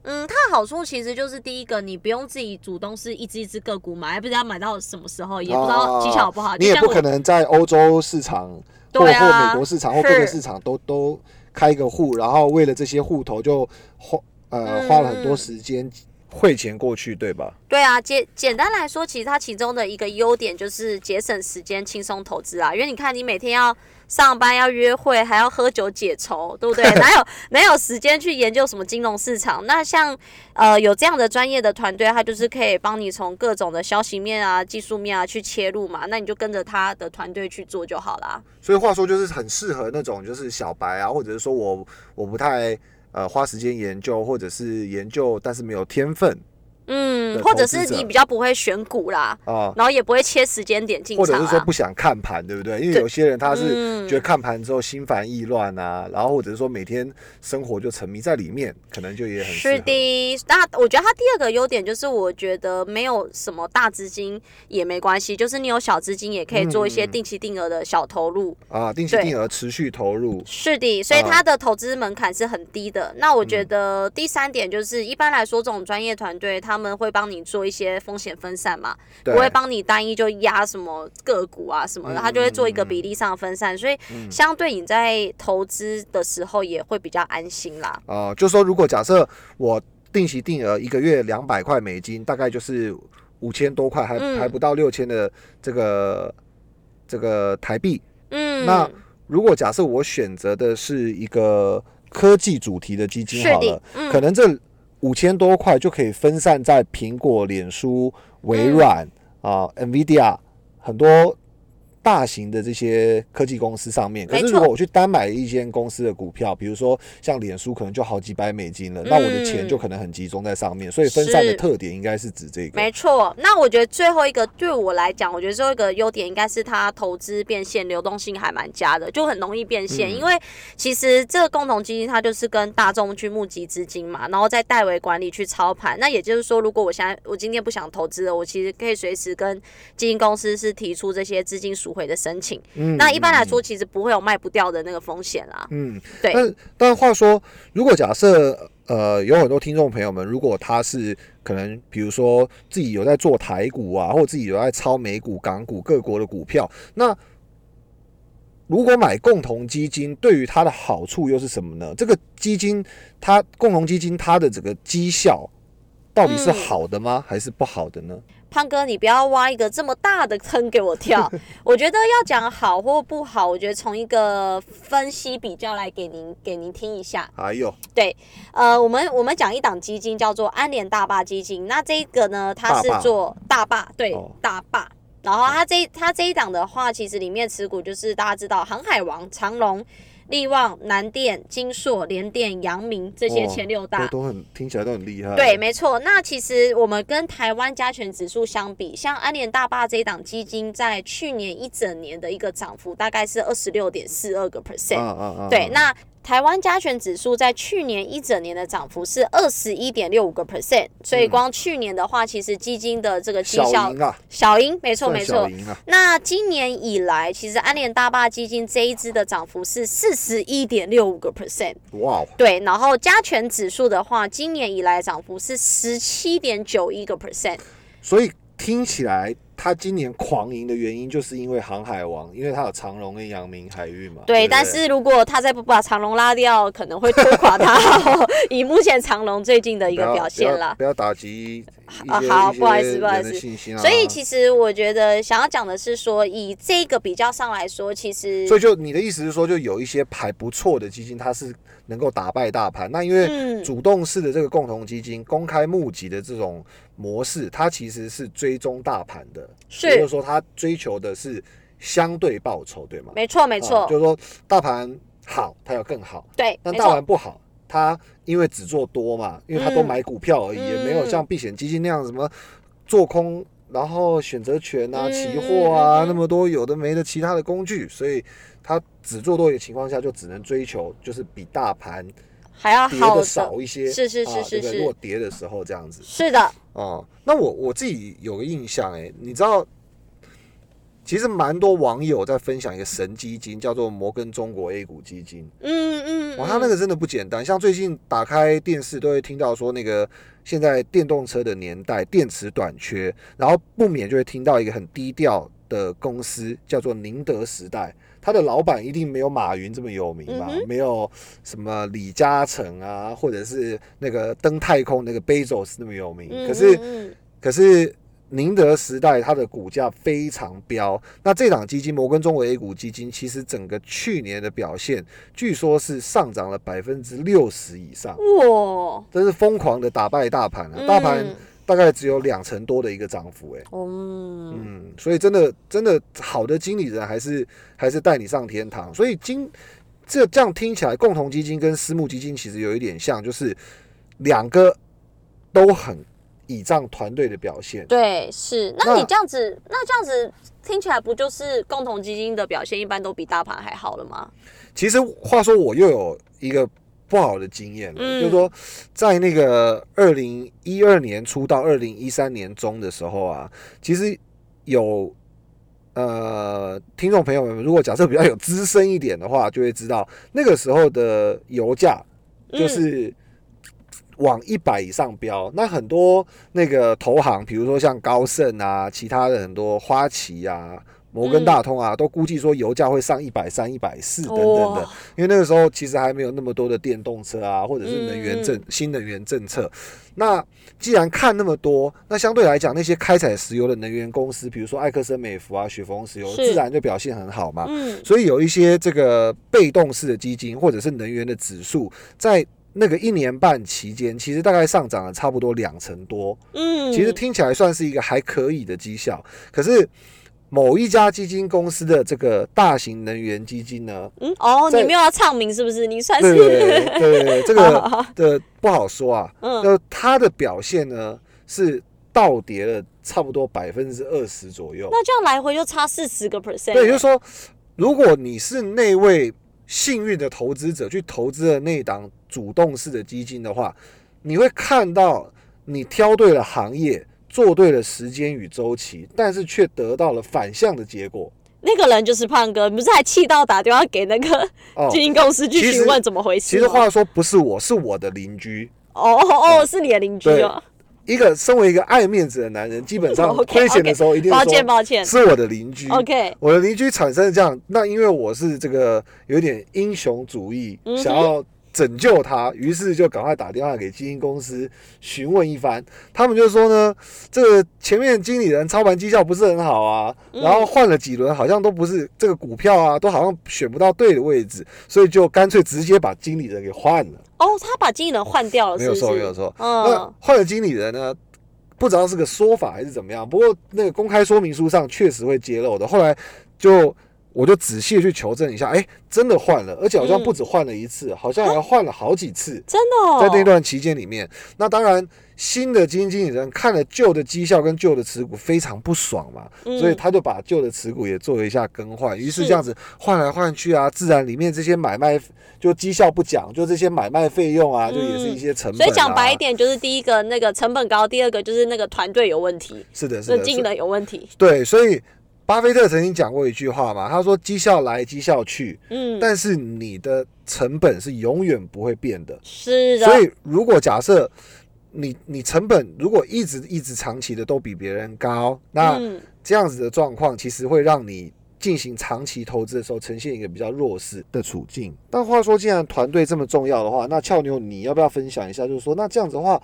[SPEAKER 1] 嗯，它的好处其实就是第一个，你不用自己主动是一只一只个股买，也不知道买到什么时候，也不知道绩效好不好。
[SPEAKER 2] 哦你也不可
[SPEAKER 1] 能
[SPEAKER 2] 能在欧洲市场或或美国市场或各个市场都都开一个户，然后为了这些户头就花呃
[SPEAKER 1] 嗯
[SPEAKER 2] 花了很多时间汇钱过去，对吧？
[SPEAKER 1] 对啊，简简单来说，其实它其中的一个优点就是节省时间、轻松投资啊。因为你看，你每天要上班、要约会，还要喝酒解愁，对不对？[laughs] 哪有哪有时间去研究什么金融市场？那像呃有这样的专业的团队，他就是可以帮你从各种的消息面啊、技术面啊去切入嘛。那你就跟着他的团队去做就好啦。
[SPEAKER 2] 所以话说，就是很适合那种就是小白啊，或者是说我我不太呃花时间研究，或者是研究但是没有天分
[SPEAKER 1] 嗯，或者是你比较不会选股啦，
[SPEAKER 2] 啊，
[SPEAKER 1] 然后也不会切时间点进
[SPEAKER 2] 或者。是说不想看盘，对不对？因为有些人他是
[SPEAKER 1] 嗯
[SPEAKER 2] 觉得看盘之后心烦意乱啊，然后或者是说每天生活就沉迷在里面，可能就也很
[SPEAKER 1] 是。的，那我觉得他第二个优点就是，我觉得没有什么大资金也没关系，就是你有小资金也可以做一些
[SPEAKER 2] 嗯
[SPEAKER 1] 定期定额的小投入。
[SPEAKER 2] 啊，定期定额持续投入，
[SPEAKER 1] 是的，所以
[SPEAKER 2] 啊
[SPEAKER 1] 它的投资门槛是很低的。那我觉
[SPEAKER 2] 嗯
[SPEAKER 1] 得第三点就是，一般来说，这种专业团队他们会帮你做一些风险分散嘛，
[SPEAKER 2] 对。
[SPEAKER 1] 不会帮你单一就压什么个股啊什么的，
[SPEAKER 2] 嗯
[SPEAKER 1] 他就会做一个比例上的分散，所以
[SPEAKER 2] 嗯
[SPEAKER 1] 相对你在投资的时候也会比较安心啦。
[SPEAKER 2] 啊，就说如果假设我定期定额一个月两百块美金，大概就是五千多块，还、
[SPEAKER 1] 嗯。
[SPEAKER 2] 还不到六千的这个这个台币。
[SPEAKER 1] 嗯，
[SPEAKER 2] 那如果假设我选择的是一个科技主题的基金好了，，
[SPEAKER 1] 嗯，
[SPEAKER 2] 可能这五千多块就可以分散在苹果、脸书、微软、啊、NVIDIA 很多大型的这些科技公司上面。可是如果我去单买一间公司的股票，比如说像脸书，可能就好几百美金了，那我的钱
[SPEAKER 1] 嗯
[SPEAKER 2] 就可能很集中在上面。所以分散的特点应该是指这个。
[SPEAKER 1] 没错，那我觉得最后一个对我来讲，我觉得最后一个优点应该是它投资变现流动性还蛮佳的，就很容易变现。
[SPEAKER 2] 嗯
[SPEAKER 1] 因为其实这个共同基金它就是跟大众去募集资金嘛，然后再代为管理去操盘。那也就是说，如果我现在我今天不想投资了，我其实可以随时跟基金公司是提出这些资金赎回的申请。
[SPEAKER 2] 嗯
[SPEAKER 1] 那一般来说，其实不会有卖不掉的那个风险啦。
[SPEAKER 2] 嗯，
[SPEAKER 1] 对
[SPEAKER 2] 但但话说，如果假设呃有很多听众朋友们，如果他是可能比如说自己有在做台股啊，或者自己有在抄美股、港股各国的股票，那如果买共同基金，对于它的好处又是什么呢？这个基金它共同基金它的这个绩效到底是
[SPEAKER 1] 嗯
[SPEAKER 2] 好的吗？还是不好的呢？
[SPEAKER 1] 胖哥，你不要挖一个这么大的坑给我跳。[laughs] 我觉得要讲好或不好，我觉得从一个分析比较来给您给您听一下。
[SPEAKER 2] 哎呦，对
[SPEAKER 1] 呃，我们我们讲一档基金叫做安联大坝基金，那这个呢，它是做大坝，对，
[SPEAKER 2] 哦
[SPEAKER 1] 大坝。然后它这它这一档的话，其实里面持股就是大家知道航海王、长隆、力旺、南电、金硕、联电、阳明这些
[SPEAKER 2] 哦
[SPEAKER 1] 前六大。
[SPEAKER 2] 都都很听起来都很厉害。
[SPEAKER 1] 对，没错。那其实我们跟台湾加权指数相比，像安联大坝这一档基金，在去年一整年的一个涨幅大概是二十六点四二个 percent。
[SPEAKER 2] 啊啊啊！
[SPEAKER 1] 对，那台湾加权指数在去年一整年的涨幅是二十一点六五个 percent，所以
[SPEAKER 2] 嗯
[SPEAKER 1] 光去年的话，其实基金的这个绩
[SPEAKER 2] 小
[SPEAKER 1] 效
[SPEAKER 2] 赢啊，
[SPEAKER 1] 小赢，没错
[SPEAKER 2] 算
[SPEAKER 1] 没错。
[SPEAKER 2] 啊。
[SPEAKER 1] 那今年以来，其实安联大坝基金这一支的涨幅是四十一点六五个 percent。
[SPEAKER 2] 哇哦，
[SPEAKER 1] 对，然后加权指数的话，今年以来涨幅是十七点九一个 percent。
[SPEAKER 2] 所以听起来他今年狂赢的原因，就是因为航海王，因为他有长荣跟阳明海运嘛。
[SPEAKER 1] 对，
[SPEAKER 2] 不
[SPEAKER 1] 但是如果他再不把长龙拉掉，可能会拖垮他。[laughs] 以目前长龙最近的一个表现啦
[SPEAKER 2] 不要，打击
[SPEAKER 1] 啊好不好意思不好意思。所以其实我觉得想要讲的是说，以这个比较上来说，其实
[SPEAKER 2] 所以就你的意思是说，就有一些还不错的基金，它是能够打败大盘。那因为
[SPEAKER 1] 嗯
[SPEAKER 2] 主动式的这个共同基金、公开募集的这种模式，它其实是追踪大盘的，也就是
[SPEAKER 1] 是
[SPEAKER 2] 说，它追求的是相对报酬，对吗？
[SPEAKER 1] 没错没错，
[SPEAKER 2] 啊就是说大盘好，它要更好。
[SPEAKER 1] 对，没
[SPEAKER 2] 但大盘，不好，它因为只做多嘛，因为它都
[SPEAKER 1] 嗯。
[SPEAKER 2] 买股票而已，也没有
[SPEAKER 1] 嗯。
[SPEAKER 2] 像避险基金那样什么做空，然后选择权啊、
[SPEAKER 1] 嗯
[SPEAKER 2] 期货啊、那么多有的没的其他的工具，所以它只做多的情况下，就只能追求就是比大盘
[SPEAKER 1] 还要好的，
[SPEAKER 2] 少一些。
[SPEAKER 1] 是是
[SPEAKER 2] 啊
[SPEAKER 1] 是是是
[SPEAKER 2] 对不对如果跌的时候这样子
[SPEAKER 1] 是的，
[SPEAKER 2] 哦，那我我自己有个印象，哎，你知道。其实蛮多网友在分享一个神基金，叫做摩根中国 A 股基金。
[SPEAKER 1] 嗯嗯，
[SPEAKER 2] 哇，他那
[SPEAKER 1] 嗯
[SPEAKER 2] 个真的不简单。像最近打开电视都会听到说，那个现在电动车的年代，电池短缺，然后不免就会听到一个很低调的公司叫做宁德时代。它的老板一定没有马云这么有名吧？
[SPEAKER 1] 嗯
[SPEAKER 2] 没有什么李嘉诚啊，或者是那个登太空那个 Bezos 那么有名。
[SPEAKER 1] 嗯
[SPEAKER 2] 可是，可是宁德时代它的股价非常飙，那这档基金摩根中国 A 股基金，其实整个去年的表现，据说是上涨了百分之六十以上，
[SPEAKER 1] 哇，
[SPEAKER 2] 真是疯狂的打败大盘啊！大盘
[SPEAKER 1] 嗯
[SPEAKER 2] 大概只有两成多的一个涨幅、欸，
[SPEAKER 1] 嗯，
[SPEAKER 2] 嗯，所以真的真的好的经理人还是还是带你上天堂。所以今这这样听起来，共同基金跟私募基金其实有一点像，就是两个都很倚仗团队的表现。
[SPEAKER 1] 对，是。那
[SPEAKER 2] 那
[SPEAKER 1] 你这样子，那这样子听起来不就是共同基金的表现一般都比大盘还好了吗？
[SPEAKER 2] 其实话说，我又有一个不好的经验了，
[SPEAKER 1] 嗯。
[SPEAKER 2] 就是说，在那个二零一二年初到二零一三年中的时候啊，其实有呃听众朋友们，如果假设比较有资深一点的话，就会知道那个时候的油价就是。往一百以上飙，那很多那个投行，比如说像高盛啊，其他的很多花旗啊、摩根大通啊，都估计说油价会上一百三、一百四等等的
[SPEAKER 1] 哇。
[SPEAKER 2] 因为那个时候其实还没有那么多的电动车啊，或者是能源政、
[SPEAKER 1] 嗯
[SPEAKER 2] 新能源政策。那既然看那么多，那相对来讲，那些开采石油的能源公司，比如说埃克森美孚啊、雪佛石油，自然就表现很好嘛。
[SPEAKER 1] 嗯，
[SPEAKER 2] 所以有一些这个被动式的基金或者是能源的指数，在那个一年半期间，其实大概上涨了差不多两成多。
[SPEAKER 1] 嗯，
[SPEAKER 2] 其实听起来算是一个还可以的绩效，可是。某一家基金公司的这个大型能源基金呢，
[SPEAKER 1] 嗯哦，你没有要唱名是不是？你算是
[SPEAKER 2] 对对对这个 [laughs] 的不好说啊。
[SPEAKER 1] 嗯
[SPEAKER 2] 那它的表现呢是倒跌了差不多百分之二十左右。
[SPEAKER 1] 那这样来回就差四十个 percent。
[SPEAKER 2] 对，就是说，如果你是那位幸运的投资者去投资了那档主动式的基金的话，你会看到你挑对了行业，做对了时间与周期，但是却得到了反向的结果。
[SPEAKER 1] 那个人就是胖哥，你不是还气到打电话给那个
[SPEAKER 2] 哦，
[SPEAKER 1] 基金公司去询问怎么回事吗？
[SPEAKER 2] 其实话说不是我，是我的邻居。
[SPEAKER 1] 哦哦哦，是你的邻居哦。
[SPEAKER 2] 一个身为一个爱面子的男人，基本上 [laughs] 亏钱的时候一定
[SPEAKER 1] 抱歉抱歉。
[SPEAKER 2] 是我的邻居。
[SPEAKER 1] OK，
[SPEAKER 2] 我的邻居产生了这样，那因为我是这个有点英雄主义，
[SPEAKER 1] 嗯
[SPEAKER 2] 想要拯救他，于是就赶快打电话给基金公司询问一番。他们就说呢，这个前面经理人操盘绩效不是很好啊，
[SPEAKER 1] 嗯
[SPEAKER 2] 然后换了几轮，好像都不是这个股票啊，都好像选不到对的位置，所以就干脆直接把经理人给换了。
[SPEAKER 1] 哦，他把经理人换掉了，
[SPEAKER 2] 没有？错，没有错。那
[SPEAKER 1] 嗯，
[SPEAKER 2] 换了经理人呢？不知道是个说法还是怎么样，不过那个公开说明书上确实会揭露的。后来就我就仔细去求证一下，哎，真的换了，而且好像不止换了一次，好像还换了好几次。
[SPEAKER 1] 真的哦。
[SPEAKER 2] 在那段期间里面，那当然新的基金经理人看了旧的绩效跟旧的持股非常不爽嘛，
[SPEAKER 1] 嗯
[SPEAKER 2] 所以他就把旧的持股也做了一下更换，于是
[SPEAKER 1] 是
[SPEAKER 2] 这样子换来换去啊，自然里面这些买卖就绩效不讲，就这些买卖费用啊，就也是一些成本、啊
[SPEAKER 1] 所以讲白一，点，就是第一个那个成本高，第二个就是那个团队有问题，
[SPEAKER 2] 是的，是的，
[SPEAKER 1] 那经理人有问题。
[SPEAKER 2] 对，所以巴菲特曾经讲过一句话嘛，他说绩效来绩效去，
[SPEAKER 1] 嗯，
[SPEAKER 2] 但是你的成本是永远不会变的。
[SPEAKER 1] 是的。
[SPEAKER 2] 所以如果假设你你成本如果一直一直长期的都比别人高，那
[SPEAKER 1] 嗯，
[SPEAKER 2] 这样子的状况其实会让你。进行长期投资的时候，呈现一个比较弱势的处境。但话说，既然团队这么重要的话，那俏妞你要不要分享一下？就是说，那这样子的话，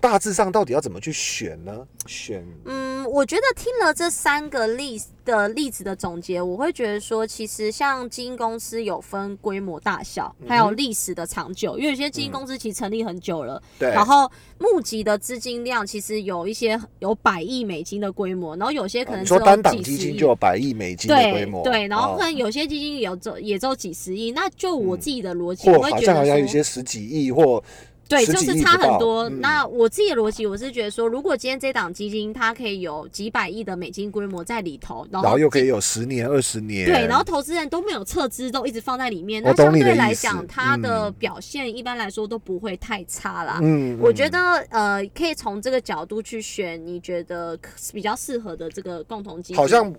[SPEAKER 2] 大致上到底要怎么去选呢？选
[SPEAKER 1] 嗯，我觉得听了这三个例的例子的总结，我会觉得说，其实像基金公司有分规模大小，还有历史的长久，因为有些基金公司其实成立很久了，
[SPEAKER 2] 对，
[SPEAKER 1] 然后募集的资金量其实有一些有百亿美金的规模，然后有些可
[SPEAKER 2] 哦
[SPEAKER 1] 能
[SPEAKER 2] 说单档基金就有百亿美金的规模，
[SPEAKER 1] 对对，然后
[SPEAKER 2] 哦。
[SPEAKER 1] 可能有些基金也有只也只有几十亿，那就我
[SPEAKER 2] 嗯。
[SPEAKER 1] 自己的逻辑，我会觉得
[SPEAKER 2] 好像有些十几亿或
[SPEAKER 1] 对，就是差很多。
[SPEAKER 2] 嗯
[SPEAKER 1] 那我自己的逻辑，我是觉得说，如果今天这档基金它可以有几百亿的美金规模在里头，然后
[SPEAKER 2] 又可以有十年、二十年，
[SPEAKER 1] 对，然后投资人都没有撤资，都一直放在里面，那相对来讲，它的
[SPEAKER 2] 嗯
[SPEAKER 1] 表现一般来说都不会太差啦。
[SPEAKER 2] 嗯，
[SPEAKER 1] 我觉
[SPEAKER 2] 嗯
[SPEAKER 1] 得呃，可以从这个角度去选你觉得比较适合的这个共同基金。
[SPEAKER 2] 好像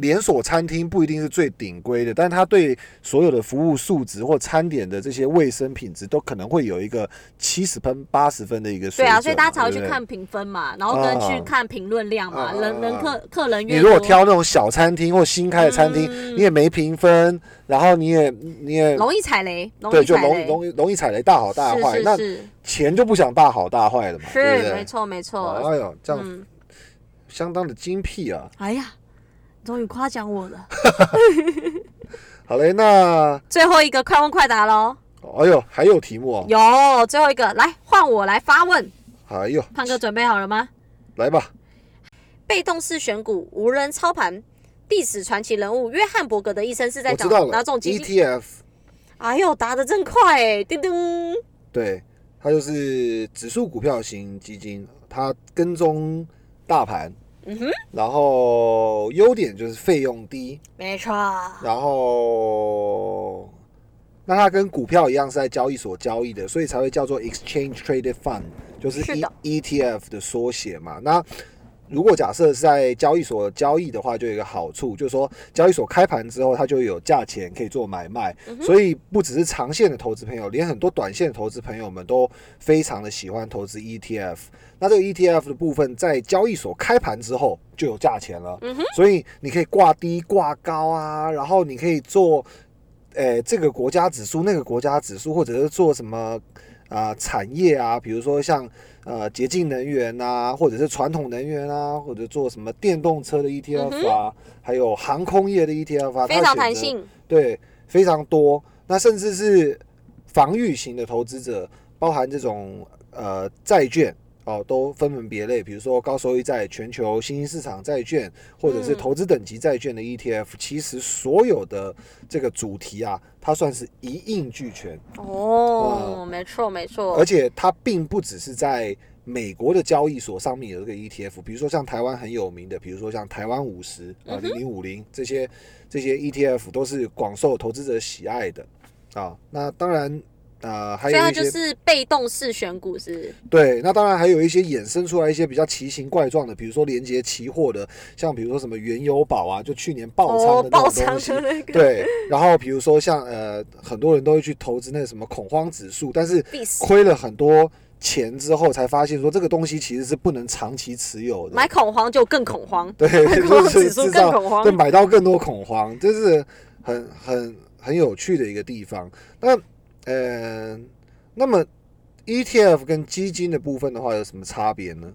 [SPEAKER 2] 连锁餐厅不一定是最顶规的，但它对所有的服务素质或餐点的这些卫生品质都可能会有一个七十分、八十分的一个水准。
[SPEAKER 1] 对啊，所以大家才会去看评分嘛，然后跟去
[SPEAKER 2] 啊
[SPEAKER 1] 看评论量嘛，
[SPEAKER 2] 啊
[SPEAKER 1] 人人
[SPEAKER 2] 啊
[SPEAKER 1] 客客人越
[SPEAKER 2] 你如果挑那种小餐厅或新开的餐厅，
[SPEAKER 1] 嗯
[SPEAKER 2] 你也没评分，然后你也你也
[SPEAKER 1] 容易踩雷，容
[SPEAKER 2] 对，就。容易容易容易踩雷，大好大坏，那钱就不想大好大坏了嘛，
[SPEAKER 1] 是，没错没错。
[SPEAKER 2] 哎呦，这样
[SPEAKER 1] 嗯，
[SPEAKER 2] 相当的精辟啊！
[SPEAKER 1] 哎呀，终于夸奖我了。
[SPEAKER 2] 好嘞，那
[SPEAKER 1] 最后一个快问快答喽，
[SPEAKER 2] 哎呦，还有题目哦，
[SPEAKER 1] 有最后一个，来换我来发问。
[SPEAKER 2] 哎呦，
[SPEAKER 1] 胖哥准备好了吗？
[SPEAKER 2] 来吧，
[SPEAKER 1] 被动式选股，无人操盘。历史传奇人物约翰伯格的一生是在讲
[SPEAKER 2] 我知道了
[SPEAKER 1] 哪种基金
[SPEAKER 2] ？，ETF，
[SPEAKER 1] 哎呦，答的真快哎！叮叮，
[SPEAKER 2] 对，它就是指数股票型基金，它跟踪大盘，
[SPEAKER 1] 嗯哼，
[SPEAKER 2] 然后优点就是费用低，
[SPEAKER 1] 没错，
[SPEAKER 2] 然后那它跟股票一样是在交易所交易的，所以才会叫做 Exchange Traded Fund，就是
[SPEAKER 1] 是
[SPEAKER 2] E
[SPEAKER 1] 的
[SPEAKER 2] ETF 的缩写嘛。那如果假设是在交易所交易的话，就有一个好处，就是说交易所开盘之后，它就有价钱可以做买卖，
[SPEAKER 1] 嗯
[SPEAKER 2] 所以不只是长线的投资朋友，连很多短线的投资朋友们都非常的喜欢投资 ETF。那这个 ETF 的部分在交易所开盘之后就有价钱了，
[SPEAKER 1] 嗯，
[SPEAKER 2] 所以你可以挂低挂高啊，然后你可以做，呃，这个国家指数那个国家指数，或者是做什么啊、产业啊，比如说像呃洁净能源啊，或者是传统能源啊，或者做什么电动车的 ETF 啊，还有航空业的 ETF 啊，
[SPEAKER 1] 嗯非常弹性，
[SPEAKER 2] 对，非常多。那甚至是防御型的投资者，包含这种呃债券哦，都分门别类。比如说高收益债、全球新兴市场债券，或者是
[SPEAKER 1] 嗯
[SPEAKER 2] 投资等级债券的 ETF，、其实所有的这个主题啊，它算是一应俱全。
[SPEAKER 1] 哦，没错没错，
[SPEAKER 2] 而且它并不只是在美国的交易所上面有这个 ETF，比如说像台湾很有名的，比如说像台湾五十啊、
[SPEAKER 1] 嗯
[SPEAKER 2] 零零五零这些这些 ETF 都是广受投资者喜爱的啊。那当然。啊、还有一些
[SPEAKER 1] 就是被动式选股是，
[SPEAKER 2] 对，那当然还有一些衍生出来一些比较奇形怪状的，比如说连接期货的，像比如说什么原油宝啊，就去年爆仓
[SPEAKER 1] 哦
[SPEAKER 2] 的，
[SPEAKER 1] 爆仓
[SPEAKER 2] 那种东西，
[SPEAKER 1] 的那个，
[SPEAKER 2] 对。然后比如说像呃，很多人都会去投资那个什么恐慌指数，但是。亏了很多钱之后，才发现说这个东西其实是不能长期持有的。
[SPEAKER 1] 买恐慌就更恐慌，
[SPEAKER 2] 对，
[SPEAKER 1] 买恐慌
[SPEAKER 2] 就是
[SPEAKER 1] 指数
[SPEAKER 2] 制造
[SPEAKER 1] 更恐慌
[SPEAKER 2] 对，买到更多恐慌，这是很很很有趣的一个地方。那呃，那么 ETF 跟基金的部分的话，有什么差别呢？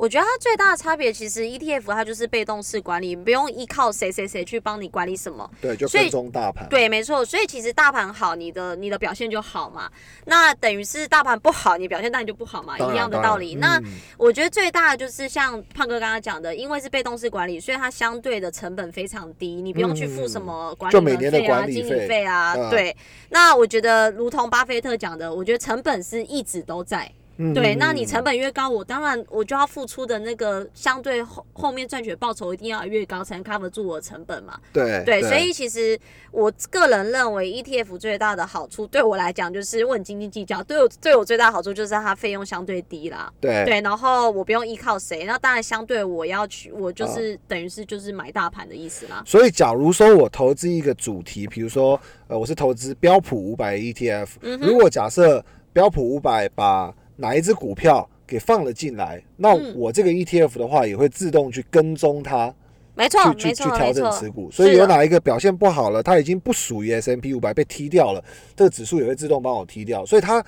[SPEAKER 1] 我觉得它最大的差别，其实 ETF 它就是被动式管理，不用依靠谁谁谁去帮你管理什么。
[SPEAKER 2] 对，就跟踪大盘。
[SPEAKER 1] 对，没错。所以其实大盘好，你的你的表现就好嘛。那等于是大盘不好，你表现当然就不好嘛，一样的道理。那
[SPEAKER 2] 嗯
[SPEAKER 1] 我觉得最大的就是像胖哥刚刚讲的，因为是被动式管理，所以它相对的成本非常低，你不用去付什么管理费啊、
[SPEAKER 2] 管理
[SPEAKER 1] 经理
[SPEAKER 2] 费
[SPEAKER 1] 费啊。
[SPEAKER 2] 嗯
[SPEAKER 1] 对，那我觉得如同巴菲特讲的，我觉得成本是一直都在。
[SPEAKER 2] 嗯
[SPEAKER 1] 对，
[SPEAKER 2] 嗯
[SPEAKER 1] 那你
[SPEAKER 2] 嗯
[SPEAKER 1] 成本越高，我当然我就要付出的那个相对后后面赚取的报酬一定要越高，才能 cover 住我的成本嘛。
[SPEAKER 2] 对
[SPEAKER 1] 对，所以其实我个人认为 ETF 最大的好处，对我来讲就是我很斤斤计较，对我对我最大的好处就是它费用相对低啦。
[SPEAKER 2] 对
[SPEAKER 1] 对，然后我不用依靠谁，那当然相对我要去，我
[SPEAKER 2] 啊
[SPEAKER 1] 就是、等于是就是买大盘的意思啦。
[SPEAKER 2] 所以，假如说我投资一个主题，比如说，呃，我是投资标普五百 ETF，、
[SPEAKER 1] 嗯
[SPEAKER 2] 如果假设标普五百把哪一只股票给放了进来，那
[SPEAKER 1] 嗯
[SPEAKER 2] 我这个 ETF 的话也会自动去跟踪它，
[SPEAKER 1] 没错，
[SPEAKER 2] 去去，去调整。持股。所以有哪一个表现不好了，它已经不属于 S M P 五百被踢掉了，这个指数也会自动帮我踢掉。所以它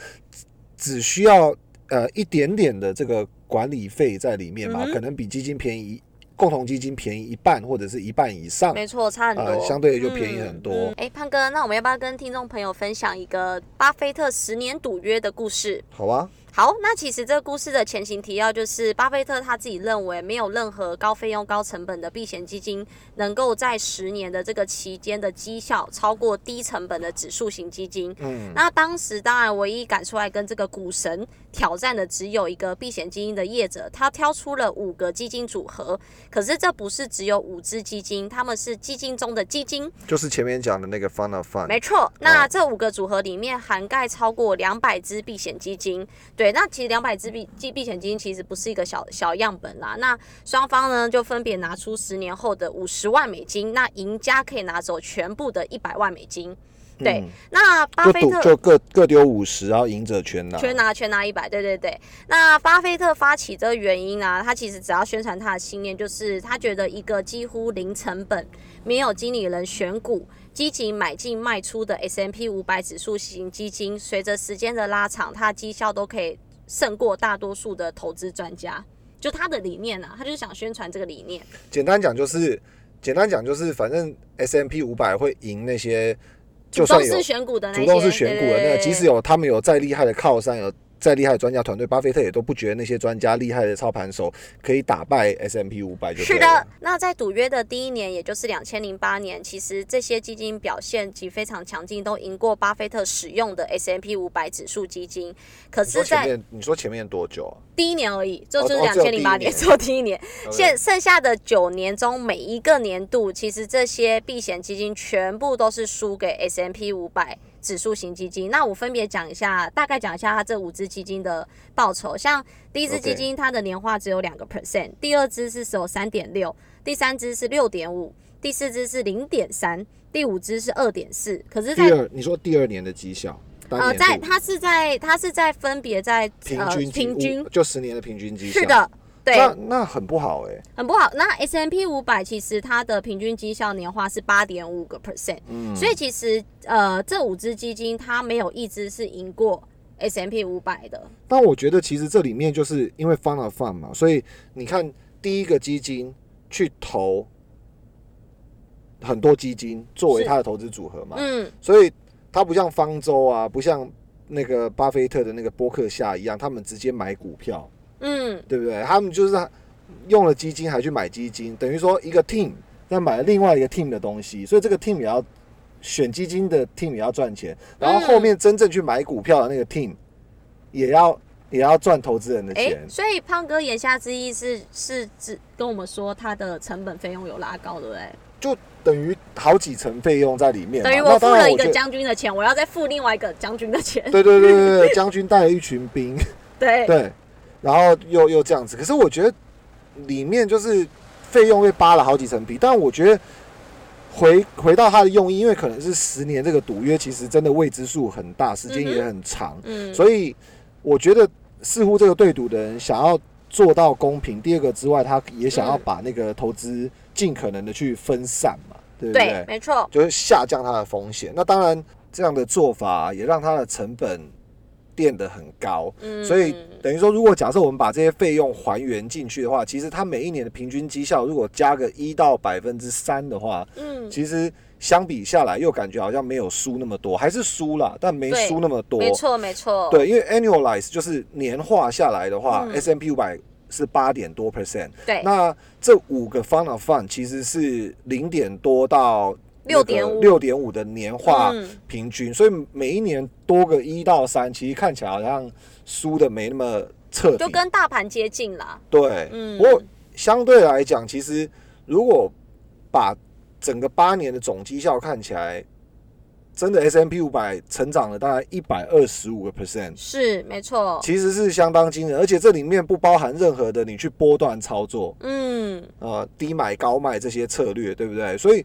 [SPEAKER 2] 只需要呃一点点的这个管理费在里面嘛，
[SPEAKER 1] 嗯
[SPEAKER 2] 可能比基金便宜，共同基金便宜一半或者是一半以上。
[SPEAKER 1] 没错，差很多，
[SPEAKER 2] 呃相对就便宜很多
[SPEAKER 1] 嗯哎、胖哥，那我们要不要跟听众朋友分享一个巴菲特十年赌约的故事？
[SPEAKER 2] 好啊，
[SPEAKER 1] 好，那其实这个故事的前情提要就是，巴菲特他自己认为没有任何高费用、高成本的避险基金能够在十年的这个期间的绩效超过低成本的指数型基金。
[SPEAKER 2] 嗯，
[SPEAKER 1] 那当时当然唯一敢出来跟这个股神挑战的只有一个避险基金的业者，他挑出了五个基金组合，可是这不是只有五只基金，他们是基金中的基金。
[SPEAKER 2] 就是前面讲的那个 Fun of Fun，
[SPEAKER 1] 没错，那这五个组合里面涵盖超过两百只避险基金。对，那其实两百只避避避险基金其实不是一个小小样本啦。那双方呢就分别拿出十年后的五十万美金，那赢家可以拿走全部的一百万美金。对，
[SPEAKER 2] 嗯
[SPEAKER 1] 那巴菲特
[SPEAKER 2] 就各各丢五十，然后赢者全拿。
[SPEAKER 1] 全拿全拿一百，对对对。那巴菲特发起这个原因呢、他其实只要宣传他的信念，就是他觉得一个几乎零成本、没有经理人选股、积极买进卖出的 S M P 五百指数型基金，随着时间的拉长，它的绩效都可以胜过大多数的投资专家。就他的理念啊，他就是想宣传这个理念。
[SPEAKER 2] 简单讲就是，简单讲就是，反正 S M P 五百会赢那些，就算有
[SPEAKER 1] 主动是选股的那些，
[SPEAKER 2] 主动式选股的那个，即使有他们有再厉害的靠山，有再厉害的专家团队，巴菲特也都不觉得那些专家厉害的操盘手可以打败 S M P 五百。
[SPEAKER 1] 是的，那在赌约的第一年，也就是两千零八年，其实这些基金表现及非常强劲，都赢过巴菲特使用的 S M P 五百指数基金。可是，在
[SPEAKER 2] 你说前面多久啊？
[SPEAKER 1] 第一年而已，就是两千零八年做第一年。现剩下的九年中，每一个年度，其实这些避险基金全部都是输给 S M P 五百。指数型基金，那我分别讲一下，大概讲一下它这五只基金的报酬。像第一只基金，它的年化只有两个 percent；第二支是有三点六；第三支是六点五；第四支是零点三；第五支是二点四。可是，
[SPEAKER 2] 第二你说第二年的绩效，呃，
[SPEAKER 1] 在它是在它是在分别在
[SPEAKER 2] 平均
[SPEAKER 1] 平均
[SPEAKER 2] 就十年的平均绩效
[SPEAKER 1] 是的。对，
[SPEAKER 2] 那那很不好哎，
[SPEAKER 1] 很不好。那 S M P 五百其实它的平均绩效年化是八点五个 percent，嗯，所以其实呃这五只基金它没有一只是赢过 S M P 五百的。
[SPEAKER 2] 但我觉得其实这里面就是因为 fund of fund 嘛，所以你看第一个基金去投很多基金作为它的投资组合嘛，嗯，所以它不像方舟啊，不像那个巴菲特的那个波克夏一样，他们直接买股票。嗯，对不对？他们就是用了基金，还去买基金，等于说一个 team 在买另外一个 team 的东西，所以这个 team 也要选基金的 team 也要赚钱，然后后面真正去买股票的那个 team 也要也要赚投资人的钱。
[SPEAKER 1] 所以胖哥言下之意是是指跟我们说他的成本费用有拉高，对不对？
[SPEAKER 2] 就等于好几层费用在里面，
[SPEAKER 1] 等于我付了一个将军的钱，我要再付另外一个将军的钱。
[SPEAKER 2] 对对对对对，将军带了一群兵。
[SPEAKER 1] 对 [laughs]
[SPEAKER 2] 对。然后又又这样子，可是我觉得里面就是费用被扒了好几层皮。但我觉得回回到它的用意，因为可能是十年这个赌约，其实真的未知数很大，时间也很长。嗯，所以我觉得似乎这个对赌的人想要做到公平。第二个之外，他也想要把那个投资尽可能的去分散嘛，对不对？
[SPEAKER 1] 没错，
[SPEAKER 2] 就是下降它的风险。那当然这样的做法也让它的成本。变得很高，所以等于说，如果假设我们把这些费用还原进去的话，其实它每一年的平均绩效如果加个一到百分之三的话，嗯，其实相比下来又感觉好像没有输那么多，还是输了，但没输那么多。
[SPEAKER 1] 没错，没错。
[SPEAKER 2] 对，因为 annualize 就是年化下来的话，S M P 五百是八点多 percent。
[SPEAKER 1] 对，
[SPEAKER 2] 那这五个 fund of fund 其实是零点多到。
[SPEAKER 1] 六点五，
[SPEAKER 2] 六点五的年化平均，所以每一年多个一到三，其实看起来好像输的没那么彻底，
[SPEAKER 1] 就跟大盘接近了。
[SPEAKER 2] 对，嗯，不过相对来讲，其实如果把整个八年的总绩效看起来，真的 S M P 五百成长了大概一百二十五个 percent，
[SPEAKER 1] 是没错，
[SPEAKER 2] 其实是相当惊人，而且这里面不包含任何的你去波段操作，嗯，呃，低买高卖这些策略，对不对？所以。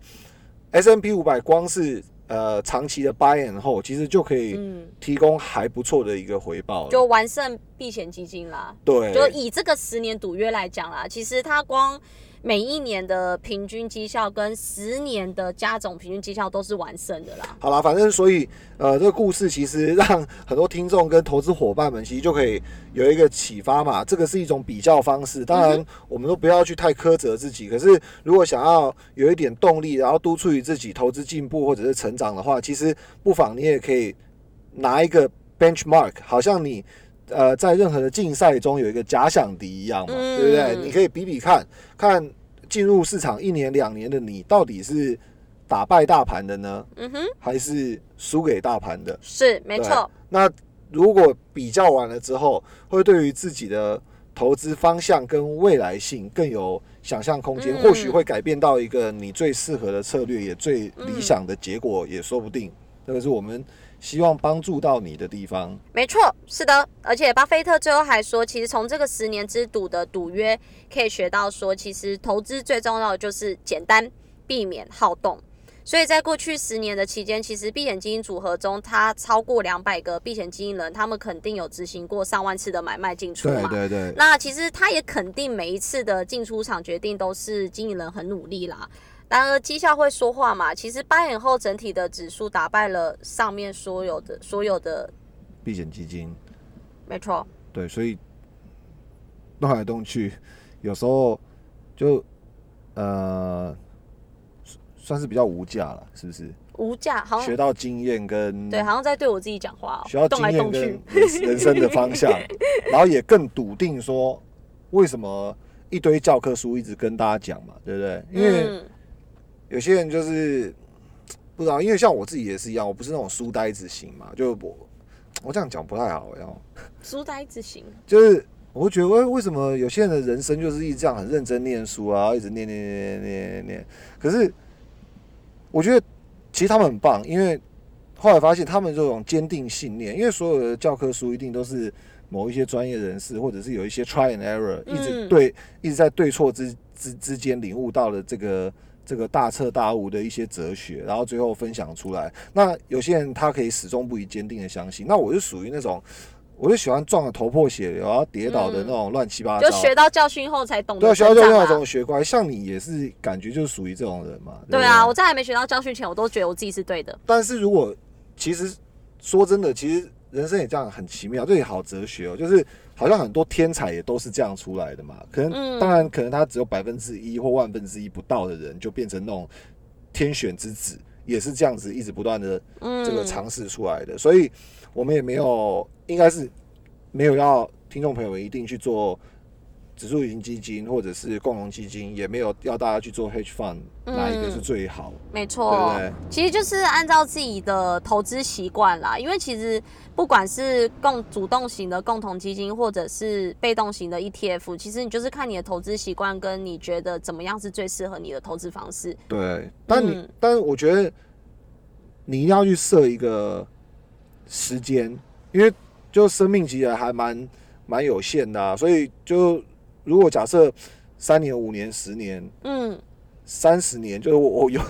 [SPEAKER 2] S M P 五百光是呃长期的 buy and 后，其实就可以提供还不错的一个回报，
[SPEAKER 1] 就完胜避险基金啦。
[SPEAKER 2] 对，
[SPEAKER 1] 就以这个十年赌约来讲啦，其实它光。每一年的平均绩效跟十年的加总平均绩效都是完胜的啦。
[SPEAKER 2] 好啦，反正所以呃，这个故事其实让很多听众跟投资伙伴们其实就可以有一个启发嘛。这个是一种比较方式，当然我们都不要去太苛责自己。可是如果想要有一点动力，然后督促于自己投资进步或者是成长的话，其实不妨你也可以拿一个 benchmark，好像你。呃，在任何的竞赛中有一个假想敌一样嘛，对不对？你可以比比看看进入市场一年两年的你到底是打败大盘的呢，嗯哼，还是输给大盘的？
[SPEAKER 1] 是没错。
[SPEAKER 2] 那如果比较完了之后，会对于自己的投资方向跟未来性更有想象空间，或许会改变到一个你最适合的策略，也最理想的结果也说不定。这个是我们。希望帮助到你的地方，
[SPEAKER 1] 没错，是的。而且巴菲特最后还说，其实从这个十年之赌的赌约可以学到，说其实投资最重要的就是简单，避免好动。所以在过去十年的期间，其实避险基金组合中，他超过两百个避险基金人，他们肯定有执行过上万次的买卖进出嘛。
[SPEAKER 2] 对对对。
[SPEAKER 1] 那其实他也肯定每一次的进出场决定都是经理人很努力啦。然而绩效会说话嘛？其实八年后整体的指数打败了上面所有的所有的
[SPEAKER 2] 避险基金，
[SPEAKER 1] 没错。
[SPEAKER 2] 对，所以动来动去，有时候就呃算是比较无价了，是不是？
[SPEAKER 1] 无价，好像
[SPEAKER 2] 学到经验跟
[SPEAKER 1] 对，好像在对我自己讲话、哦，
[SPEAKER 2] 学到经验跟。人人生的方向，[laughs] 然后也更笃定说为什么一堆教科书一直跟大家讲嘛，对不对？因为
[SPEAKER 1] 嗯，
[SPEAKER 2] 有些人就是不知道，因为像我自己也是一样，我不是那种书呆子型嘛，就我我这样讲不太好，然后
[SPEAKER 1] 书呆子型，
[SPEAKER 2] 就是我会觉得，为为什么有些人的人生就是一直这样很认真念书啊，一直念念念念念念念，可是我觉得其实他们很棒，因为后来发现他们这种坚定信念，因为所有的教科书一定都是某一些专业人士，或者是有一些 try and error，一直
[SPEAKER 1] 嗯
[SPEAKER 2] 对一直在对错之之之间领悟到了这个。这个大彻大悟的一些哲学，然后最后分享出来。那有些人他可以始终不移坚定的相信，那我就属于那种，我就喜欢撞得头破血流，然后跌倒的那种乱七八糟。
[SPEAKER 1] 就学到教训后才懂得
[SPEAKER 2] 学校就那
[SPEAKER 1] 成长啊。
[SPEAKER 2] 种学乖，像你也是感觉就是属于这种人嘛。不
[SPEAKER 1] 对啊，我在还没学到教训前，我都觉得我自己是对的。
[SPEAKER 2] 但是如果其实说真的，其实人生也这样很奇妙，这也好哲学哦。就是好像很多天才也都是这样出来的嘛。可能、
[SPEAKER 1] 嗯
[SPEAKER 2] 当然可能他只有百分之一或万分之一不到的人，就变成那种天选之子，也是这样子一直不断的
[SPEAKER 1] 嗯，
[SPEAKER 2] 这个尝试出来的。所以我们也没有，应该是没有要听众朋友们一定去做。指数型基金或者是共同基金，也没有要大家去做 hedge fund，、哪一个是最好？
[SPEAKER 1] 没
[SPEAKER 2] 对
[SPEAKER 1] 错
[SPEAKER 2] 不，对？
[SPEAKER 1] 其实就是按照自己的投资习惯啦。因为其实不管是共主动型的共同基金，或者是被动型的 ETF，其实你就是看你的投资习惯，跟你觉得怎么样是最适合你的投资方式。
[SPEAKER 2] 对，但你、
[SPEAKER 1] 嗯
[SPEAKER 2] 但我觉得你一定要去设一个时间，因为就生命其实还蛮蛮有限的、啊，所以就如果假设三年、五年、十年、
[SPEAKER 1] 嗯，
[SPEAKER 2] 三十年，就是我 [laughs] 我永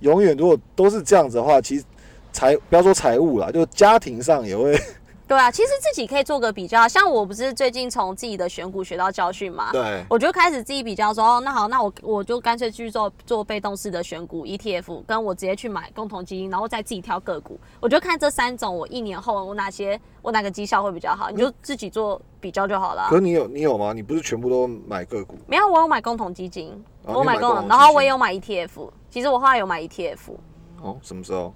[SPEAKER 2] 永远如果都是这样子的话，其实财不要说财务啦，就家庭上也会
[SPEAKER 1] 对啊，其实自己可以做个比较。像我不是最近从自己的选股学到教训嘛，
[SPEAKER 2] 对
[SPEAKER 1] 我就开始自己比较说，哦，那好，那我我就干脆去做做被动式的选股 ETF，跟我直接去买共同基金，然后再自己挑个股。我就看这三种，我一年后我哪些我哪个绩效会比较好，你就自己做比较就好了
[SPEAKER 2] 可。是你有你有吗？你不是全部都买个股？
[SPEAKER 1] 没有，我有买共同基金，
[SPEAKER 2] 哦
[SPEAKER 1] 我买共同，然后我也有买 ETF。其实我后来有买 ETF，
[SPEAKER 2] 哦，什么时候？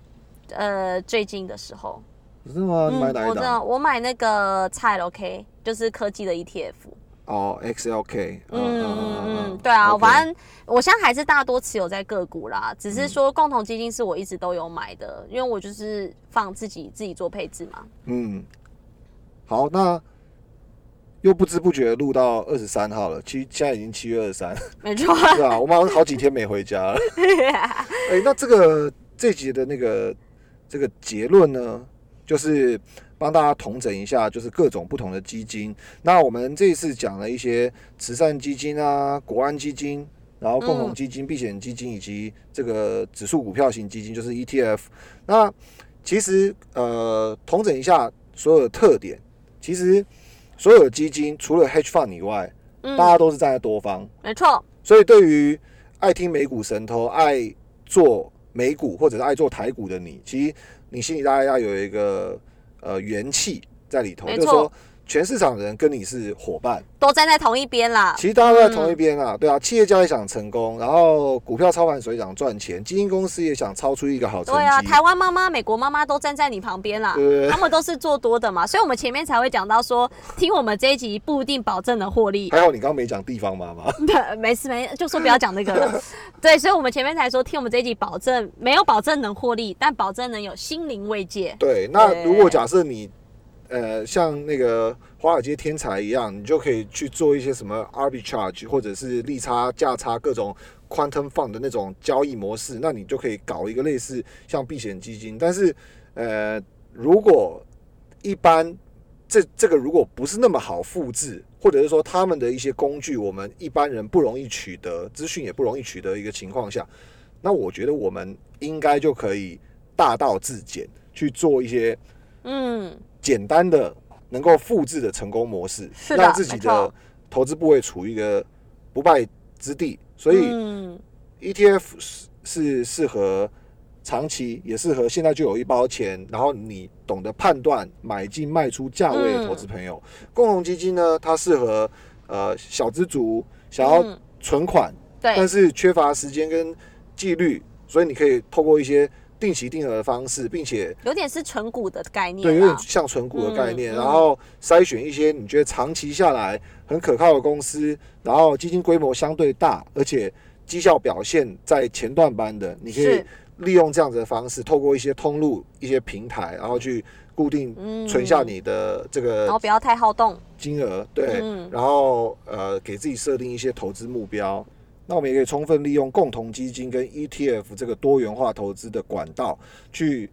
[SPEAKER 1] 呃，最近的时候，
[SPEAKER 2] 真的吗？你买哪
[SPEAKER 1] 嗯我买那个菜 OK，就是科技的 ETF。
[SPEAKER 2] 哦，XLK。
[SPEAKER 1] 嗯嗯嗯，对啊反正我现在还是大多持有在个股啦，只
[SPEAKER 2] 嗯
[SPEAKER 1] 是说共同基金是我一直都有买的，因为我就是放自己自己做配置嘛。
[SPEAKER 2] 嗯，好，那又不知不觉录到二十三号了，其实现在已经七月二十三，
[SPEAKER 1] 没错，[laughs]
[SPEAKER 2] 是啊，我们好像好几天没回家了。[laughs] 哎、那这个这集的那个这个结论呢，就是帮大家统整一下，就是各种不同的基金。那我们这一次讲了一些慈善基金啊、国安基金，然后共同基金、避险基金以及这个指数股票型基金，就是 ETF。那其实呃，统整一下所有的特点，其实所有的基金除了 hedge fund 以外，
[SPEAKER 1] 嗯
[SPEAKER 2] 大，家都是站在多方。
[SPEAKER 1] 没错，
[SPEAKER 2] 所以对于爱听美股神偷、爱做美股或者是爱做台股的你，其实你心里大概要有一个呃元气在里头，就是说全市场人跟你是伙伴，
[SPEAKER 1] 都站在同一边啦。
[SPEAKER 2] 其实大家都在同一边啊，对啊，企业家也想成功，然后股票操盘手也想赚钱，基金公司也想超出一个好成绩，
[SPEAKER 1] 对啊，台湾妈妈、美国妈妈都站在你旁边啦，他们都是做多的嘛，所以我们前面才会讲到说，听我们这一集不一定保证能获利。
[SPEAKER 2] 还好你刚刚没讲地方妈妈，[laughs]
[SPEAKER 1] 对，没事没，就说不要讲那个了。[laughs] 对，所以我们前面才说，听我们这一集保证没有保证能获利，但保证能有心灵慰藉。
[SPEAKER 2] 对，那如果假设你呃像那个华尔街天才一样，你就可以去做一些什么 arbitrage 或者是利差价差各种 quantum fund 的那种交易模式，那你就可以搞一个类似像避险基金。但是呃，如果一般这这个如果不是那么好复制，或者是说他们的一些工具，我们一般人不容易取得，资讯也不容易取得一个情况下，那我觉得我们应该就可以大道至简去做一些
[SPEAKER 1] 嗯，
[SPEAKER 2] 简单的能够复制的成功模式，让自己的投资部位处于一个不败之地。所以
[SPEAKER 1] 嗯
[SPEAKER 2] ETF 是是适合长期，也适合现在就有一包钱，然后你懂得判断买进卖出价位的投资朋友。共同基金呢，它适合呃小资族想要
[SPEAKER 1] 嗯
[SPEAKER 2] 存款，但，是缺乏时间跟纪律，所以你可以透过一些定期定额的方式，并且
[SPEAKER 1] 有点是存股的概念，
[SPEAKER 2] 对，有点像存股的概念，
[SPEAKER 1] 嗯
[SPEAKER 2] 然后筛选一些你觉得长期下来很可靠的公司，然后基金规模相对大，而且绩效表现在前段班的，你可以利用这样子的方式，透过一些通路、一些平台，然后去固定
[SPEAKER 1] 嗯。
[SPEAKER 2] 存下你的这个
[SPEAKER 1] 然后不要太好动，
[SPEAKER 2] 金额，对，
[SPEAKER 1] 嗯。
[SPEAKER 2] 然后呃给自己设定一些投资目标。那我们也可以充分利用共同基金跟 ETF 这个多元化投资的管道，去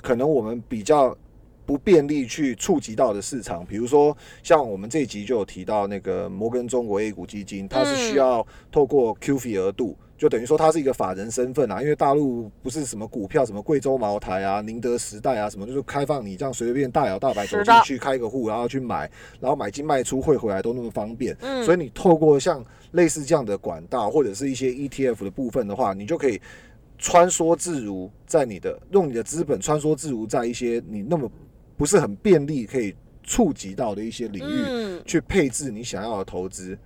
[SPEAKER 2] 可能我们比较不便利去触及到的市场，比如说像我们这一集就有提到那个摩根中国 A 股基金，它是需要透过 QF 额度。就等于说它是一个法人身份啊，因为大陆不是什么股票，什么贵州茅台啊、宁德时代啊，什么就是开放你这样随随便大摇大摆走进去开个户，然后去买，然后买进卖出汇回来都那么方便。
[SPEAKER 1] 嗯
[SPEAKER 2] 所以你透过像类似这样的管道，或者是一些 ETF 的部分的话，你就可以穿梭自如，在你的用你的资本穿梭自如在一些你那么不是很便利可以触及到的一些领域，
[SPEAKER 1] 嗯，
[SPEAKER 2] 去配置你想要的投资。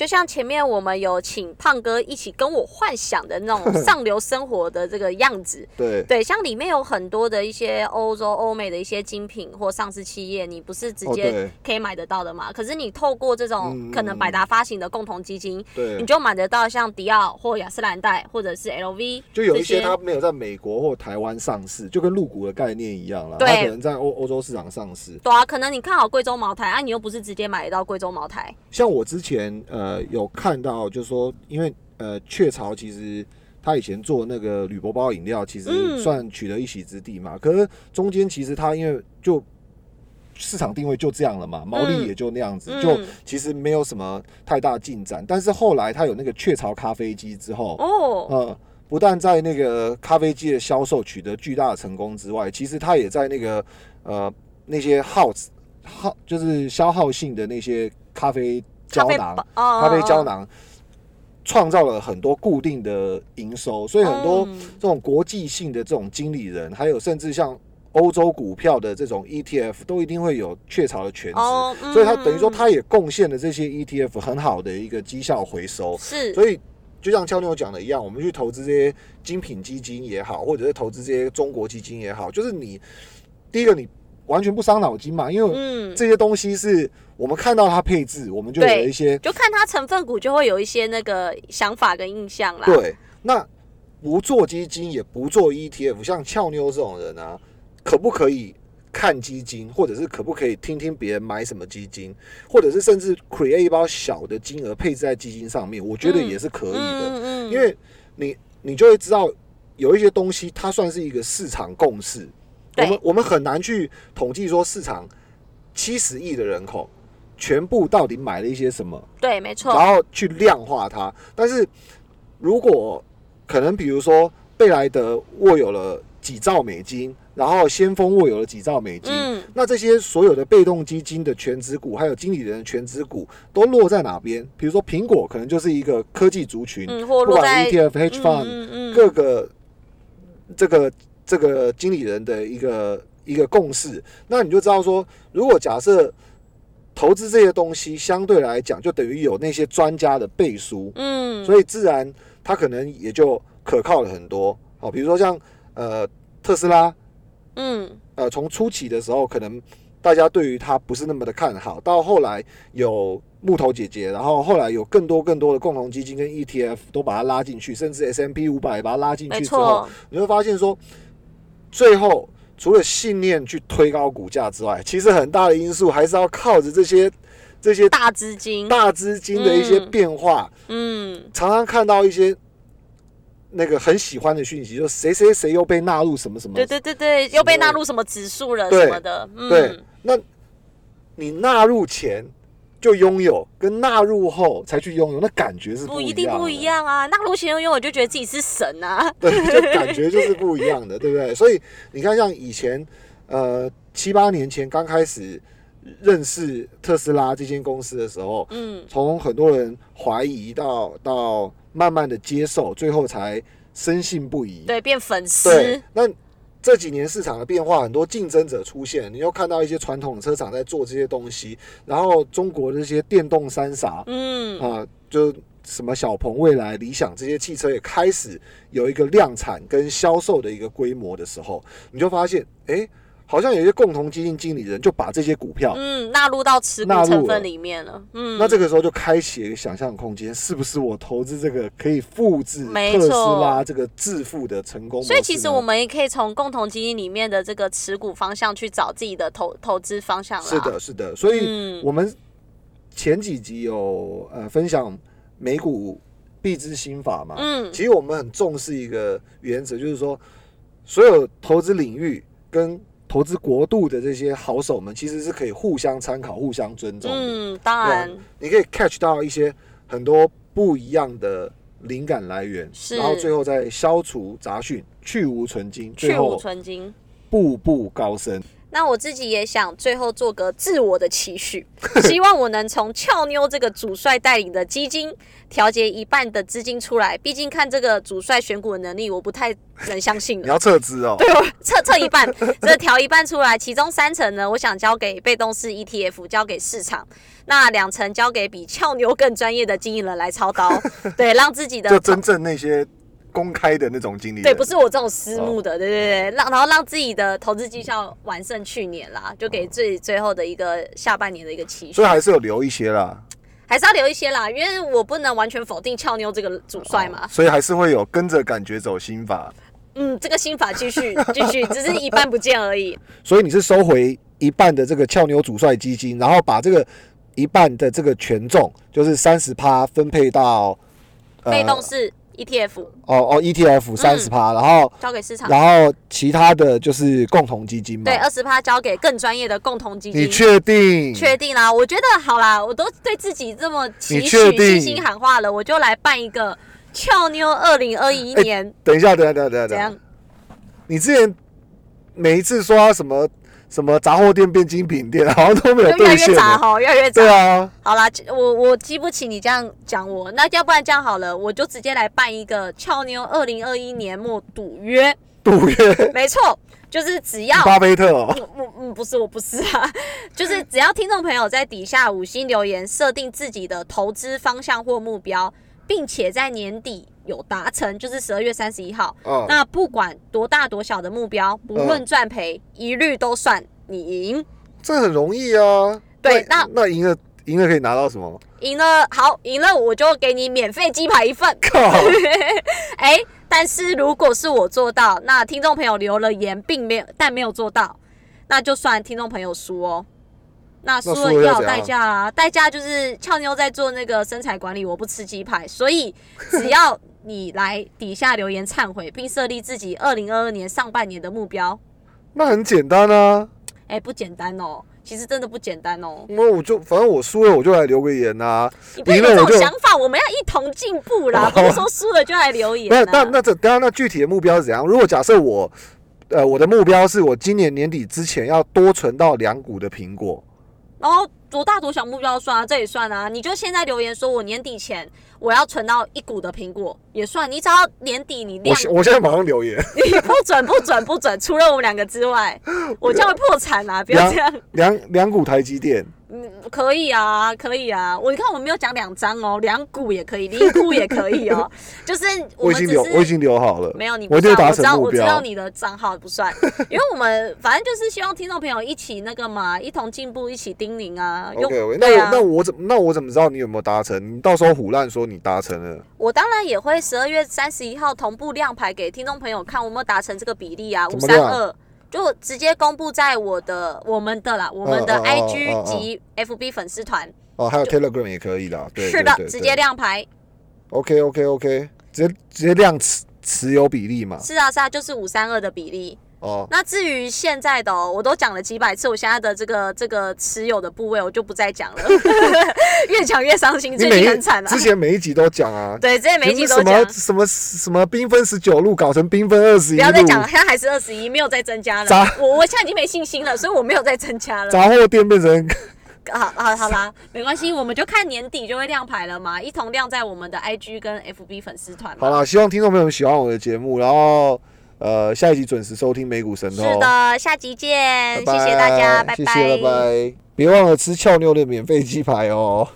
[SPEAKER 1] 就像前面我们有请胖哥一起跟我幻想的那种 [laughs] 上流生活的这个样子，
[SPEAKER 2] 对，
[SPEAKER 1] 对，像里面有很多的一些欧洲、欧美的一些精品或上市企业，你不是直接可以买得到的嘛？可是你透过这种
[SPEAKER 2] 嗯
[SPEAKER 1] 可能百达发行的共同基金，
[SPEAKER 2] 对
[SPEAKER 1] 你，就买得到像迪奥或雅诗兰黛或者是 LV，
[SPEAKER 2] 就有一些
[SPEAKER 1] 这
[SPEAKER 2] 它没有在美国或台湾上市，就跟入股的概念一样了。
[SPEAKER 1] 对
[SPEAKER 2] 它可能在欧欧洲市场上市。
[SPEAKER 1] 对啊，可能你看好贵州茅台啊，你又不是直接买得到贵州茅台，
[SPEAKER 2] 像我之前呃有看到，就是说，因为呃雀巢其实他以前做那个铝箔包饮料，其实
[SPEAKER 1] 嗯
[SPEAKER 2] 算取得一席之地嘛。可是中间其实他因为就市场定位就这样了嘛，毛利也就那样子，
[SPEAKER 1] 嗯
[SPEAKER 2] 就其实没有什么太大进展。但是后来他有那个雀巢咖啡机之后，
[SPEAKER 1] 哦，
[SPEAKER 2] 呃，不但在那个咖啡机的销售取得巨大的成功之外，其实他也在那个呃那些耗耗就是消耗性的那些咖啡胶囊、咖啡胶囊，创造了很多固定的营收，所以很多
[SPEAKER 1] 嗯
[SPEAKER 2] 这种国际性的这种经理人，还有甚至像欧洲股票的这种 ETF，都一定会有雀巢的全值。所以它等于说，它也贡献了这些 ETF 很好的一个绩效回收。
[SPEAKER 1] 是，
[SPEAKER 2] 所以就像俏妞讲的一样，我们去投资这些精品基金也好，或者是投资这些中国基金也好，就是你第一个你完全不伤脑筋嘛，因为
[SPEAKER 1] 嗯，
[SPEAKER 2] 这些东西是我们看到它配置，我们就有一些
[SPEAKER 1] 就看它成分股就会有一些那个想法跟印象啦。，
[SPEAKER 2] 对。那不做基金也不做 ETF，像俏妞这种人啊，可不可以？看基金，或者是可不可以听听别人买什么基金，或者是甚至 create 一包小的金额配置在基金上面，我觉得
[SPEAKER 1] 嗯
[SPEAKER 2] 也是可以的。
[SPEAKER 1] 嗯嗯，
[SPEAKER 2] 因为你你就会知道有一些东西它算是一个市场共识，我
[SPEAKER 1] 对
[SPEAKER 2] 们我们很难去统计说市场七十亿的人口全部到底买了一些什么，
[SPEAKER 1] 对，没错，
[SPEAKER 2] 然后去量化它。但是如果可能，比如说贝莱德握有了几兆美金，然后先锋握有了几兆美金，
[SPEAKER 1] 嗯，
[SPEAKER 2] 那这些所有的被动基金的全值股，还有经理人的全值股，都落在哪边？比如说苹果可能就是一个科技族群，
[SPEAKER 1] 嗯，或
[SPEAKER 2] 不管
[SPEAKER 1] 落在
[SPEAKER 2] ETF、hedge fund、
[SPEAKER 1] 嗯嗯
[SPEAKER 2] 各个这个这个经理人的一个一个共识，那你就知道说，如果假设投资这些东西相对来讲，就等于有那些专家的背书，
[SPEAKER 1] 嗯，
[SPEAKER 2] 所以自然它可能也就可靠了很多。好，比如说像呃特斯拉，
[SPEAKER 1] 嗯。
[SPEAKER 2] 呃，从初期的时候，可能大家对于它不是那么的看好，到后来有木头姐姐，然后后来有更多更多的共同基金跟 ETF 都把它拉进去，甚至 S M P 五百把它拉进去之后，，你会发现说，最后除了信念去推高股价之外，其实很大的因素还是要靠着这些这些
[SPEAKER 1] 大资金，
[SPEAKER 2] 大资金的一些
[SPEAKER 1] 嗯。
[SPEAKER 2] 变化，
[SPEAKER 1] 嗯，
[SPEAKER 2] 常常看到一些。那个很喜欢的讯息，就谁谁谁又被纳入什么什么
[SPEAKER 1] 对对对对，又被纳入什么指数了什么的，嗯，
[SPEAKER 2] 对，那你纳入前就拥有，跟纳入后才去拥有，那感觉是
[SPEAKER 1] 不
[SPEAKER 2] 一
[SPEAKER 1] 定不一。样啊。纳入前拥有，我就觉得自己是神啊，
[SPEAKER 2] 对，就感觉就是不一样的，对不对？所以你看，像以前呃七八年前刚开始认识特斯拉这间公司的时候，
[SPEAKER 1] 嗯，
[SPEAKER 2] 从很多人怀疑到到慢慢的接受，最后才深信不疑。
[SPEAKER 1] 对，变粉
[SPEAKER 2] 对
[SPEAKER 1] 丝，，
[SPEAKER 2] 那这几年市场的变化，很多竞争者出现，你又看到一些传统的车厂在做这些东西，然后中国的这些电动三傻
[SPEAKER 1] 嗯，
[SPEAKER 2] 啊，就什么小鹏、蔚来、理想这些汽车也开始有一个量产跟销售的一个规模的时候，你就发现，哎、好像有些共同基金经理人就把这些股票，
[SPEAKER 1] 嗯，纳入到持股成分里面了。嗯，
[SPEAKER 2] 那这个时候就开启了一个想象空间，是不是我投资这个可以复制
[SPEAKER 1] 没
[SPEAKER 2] 特斯
[SPEAKER 1] 错
[SPEAKER 2] 拉这个致富的成功？
[SPEAKER 1] 所以其实我们也可以从共同基金里面的这个持股方向去找自己的投投资方向啦。
[SPEAKER 2] 是的，是的，所以
[SPEAKER 1] 嗯。
[SPEAKER 2] 我们前几集有呃分享美股必知心法嘛，
[SPEAKER 1] 嗯。
[SPEAKER 2] 其实我们很重视一个原则，就是说所有投资领域跟投资国度的这些好手们，其实是可以互相参考、互相尊重的。
[SPEAKER 1] 嗯，当然
[SPEAKER 2] 你可以 catch 到一些很多不一样的灵感来源，然后最后再消除杂讯，去无存精，
[SPEAKER 1] 去无存精。
[SPEAKER 2] 步步高升。
[SPEAKER 1] 那我自己也想最后做个自我的期许，[laughs] 希望我能从俏妞这个主帅带领的基金调节一半的资金出来。毕竟看这个主帅选股的能力，我不太能相信了。
[SPEAKER 2] 你要撤资哦，
[SPEAKER 1] 对，我 [laughs] 测测一半，这调一半出来，其中三成呢，我想交给被动式 ETF，交给市场；那两成交给比俏妞更专业的经营人来操刀。[laughs] 对，让自己的
[SPEAKER 2] 就真正那些公开的那种经理人，
[SPEAKER 1] 对，不是我这种私募的，对对对，让然后让自己的投资绩效完胜去年啦，就给自己最后的一个下半年的一个期许
[SPEAKER 2] 所以，还是有留一些啦，
[SPEAKER 1] 还是要留一些啦，因为我不能完全否定俏妞这个主帅嘛。
[SPEAKER 2] 所以还是会有跟着感觉走心法。
[SPEAKER 1] 嗯，这个心法继续 [laughs] 继续，只是一半不见而已。
[SPEAKER 2] 所以你是收回一半的这个俏妞主帅基金，然后把这个一半的这个权重，就是三十趴分配到、呃
[SPEAKER 1] 被动式 ETF
[SPEAKER 2] 哦哦 ETF 三十趴，然后
[SPEAKER 1] 交给市场，
[SPEAKER 2] 然后其他的就是共同基金嘛。
[SPEAKER 1] 对，二十趴交给更专业的共同基金。
[SPEAKER 2] 你确定？
[SPEAKER 1] 确定啦，我觉得好啦，我都对自己这么期
[SPEAKER 2] 你
[SPEAKER 1] 许、信心喊话了，我就来办一个俏妞二零二一
[SPEAKER 2] 哎
[SPEAKER 1] 年、
[SPEAKER 2] 等一下，等一下，等一下，等一下，
[SPEAKER 1] 怎样？
[SPEAKER 2] 你之前每一次说他什么什么杂货店变精品店，好像都没有
[SPEAKER 1] 就越来越。杂哈，越来越杂。
[SPEAKER 2] 对啊，
[SPEAKER 1] 好啦，我我激不起你这样讲我，那要不然这样好了，我就直接来办一个俏妞二零二一年末赌约，
[SPEAKER 2] 赌约？
[SPEAKER 1] 没错，就是只要
[SPEAKER 2] 巴菲特哦，
[SPEAKER 1] 我我嗯不是我不是啊，[laughs] 就是只要听众朋友在底下五星留言，设定自己的投资方向或目标，并且在年底有达成，就是十二月三十一号，
[SPEAKER 2] 啊，
[SPEAKER 1] 那不管多大多小的目标，不论赚赔，一律都算你赢。
[SPEAKER 2] 这很容易啊。
[SPEAKER 1] 对那
[SPEAKER 2] 那赢了赢了可以拿到什么？
[SPEAKER 1] 赢了好，赢了我就给你免费鸡排一份。
[SPEAKER 2] 靠，[laughs]
[SPEAKER 1] 哎、但是如果是我做到，那听众朋友留了言，并没有，但没有做到，那就算听众朋友输哦。那输
[SPEAKER 2] 那
[SPEAKER 1] 了要有代价啊，代价就是俏妞在做那个身材管理，我不吃鸡排，所以 [laughs] 只要你来底下留言忏悔，并设立自己二零二二年上半年的目标，
[SPEAKER 2] 那很简单啊。
[SPEAKER 1] 哎、不简单哦，其实真的不简单哦。
[SPEAKER 2] 那我就反正我输了，我就来留个言呐、
[SPEAKER 1] 你不要有这种想法，我们要一同进步啦，不是说输了就来留言
[SPEAKER 2] 那
[SPEAKER 1] 啦。
[SPEAKER 2] 那那这刚刚那具体的目标是怎样？如果假设我，呃，我的目标是我今年年底之前要多存到两股的苹果，
[SPEAKER 1] 然后多大多小目标算啊，这也算啊。你就现在留言说我年底前我要存到一股的苹果也算，你只要年底你
[SPEAKER 2] 我
[SPEAKER 1] 量
[SPEAKER 2] 现我现在马上留言，
[SPEAKER 1] 你 [laughs] 不准不准不准，除了我们两个之外，我将会破产啊！不要这样，
[SPEAKER 2] 两两股台积电，
[SPEAKER 1] 嗯，可以啊，可以啊。我你看我没有讲两张哦，两股也可以，零股也可以哦。[laughs] 就是我
[SPEAKER 2] 我已经留，我已经留好了，
[SPEAKER 1] 没有你不
[SPEAKER 2] 我一定会达
[SPEAKER 1] 算，我知道我知道。你的账号不算，[laughs] 因为我们反正就是希望听众朋友一起那个嘛，一同进步，一起叮咛啊。
[SPEAKER 2] 那我那我怎那我怎么知道你有没有达成？你到时候胡乱说你达成了，
[SPEAKER 1] 我当然也会十二月三十一号同步亮牌给听众朋友看，我有没有达成这个比例啊？五三二就直接公布在我的我们的啦，我们的 IG
[SPEAKER 2] 嗯
[SPEAKER 1] 及 FB 粉丝团。
[SPEAKER 2] 哦，还有 Telegram 也可以的，对，
[SPEAKER 1] 是的，直接。亮牌。
[SPEAKER 2] OK OK OK，直接直接亮持持有比例嘛，
[SPEAKER 1] 是啊，是啊，就是五三二的比例。
[SPEAKER 2] 哦，
[SPEAKER 1] 那至于现在的、哦，我都讲了几百次，我现在的这个这个持有的部位，我就不再讲了。[laughs] 越讲越伤心，最近很惨啊
[SPEAKER 2] 之。前每一集都讲啊，
[SPEAKER 1] 对，之前每一集都
[SPEAKER 2] 什么
[SPEAKER 1] 讲，
[SPEAKER 2] 什么什么缤纷十九路搞成缤纷二十一，
[SPEAKER 1] 不要再讲了，现在还是二十一，没有再增加了
[SPEAKER 2] 砸。
[SPEAKER 1] 我我现在已经没信心了，所以我没有再增加了。
[SPEAKER 2] 杂货店变成 [laughs]
[SPEAKER 1] 好好好啦，没关系，我们就看年底就会亮牌了嘛，一同亮在我们的 IG 跟 FB 粉丝团。
[SPEAKER 2] 好啦，希望听众朋友们喜欢我的节目，然后呃下一集准时收听美股神偷，
[SPEAKER 1] 是的，下集见，
[SPEAKER 2] 拜拜
[SPEAKER 1] 谢谢大家，拜。
[SPEAKER 2] 谢谢，拜拜，别忘了吃俏妞的免费鸡排哦。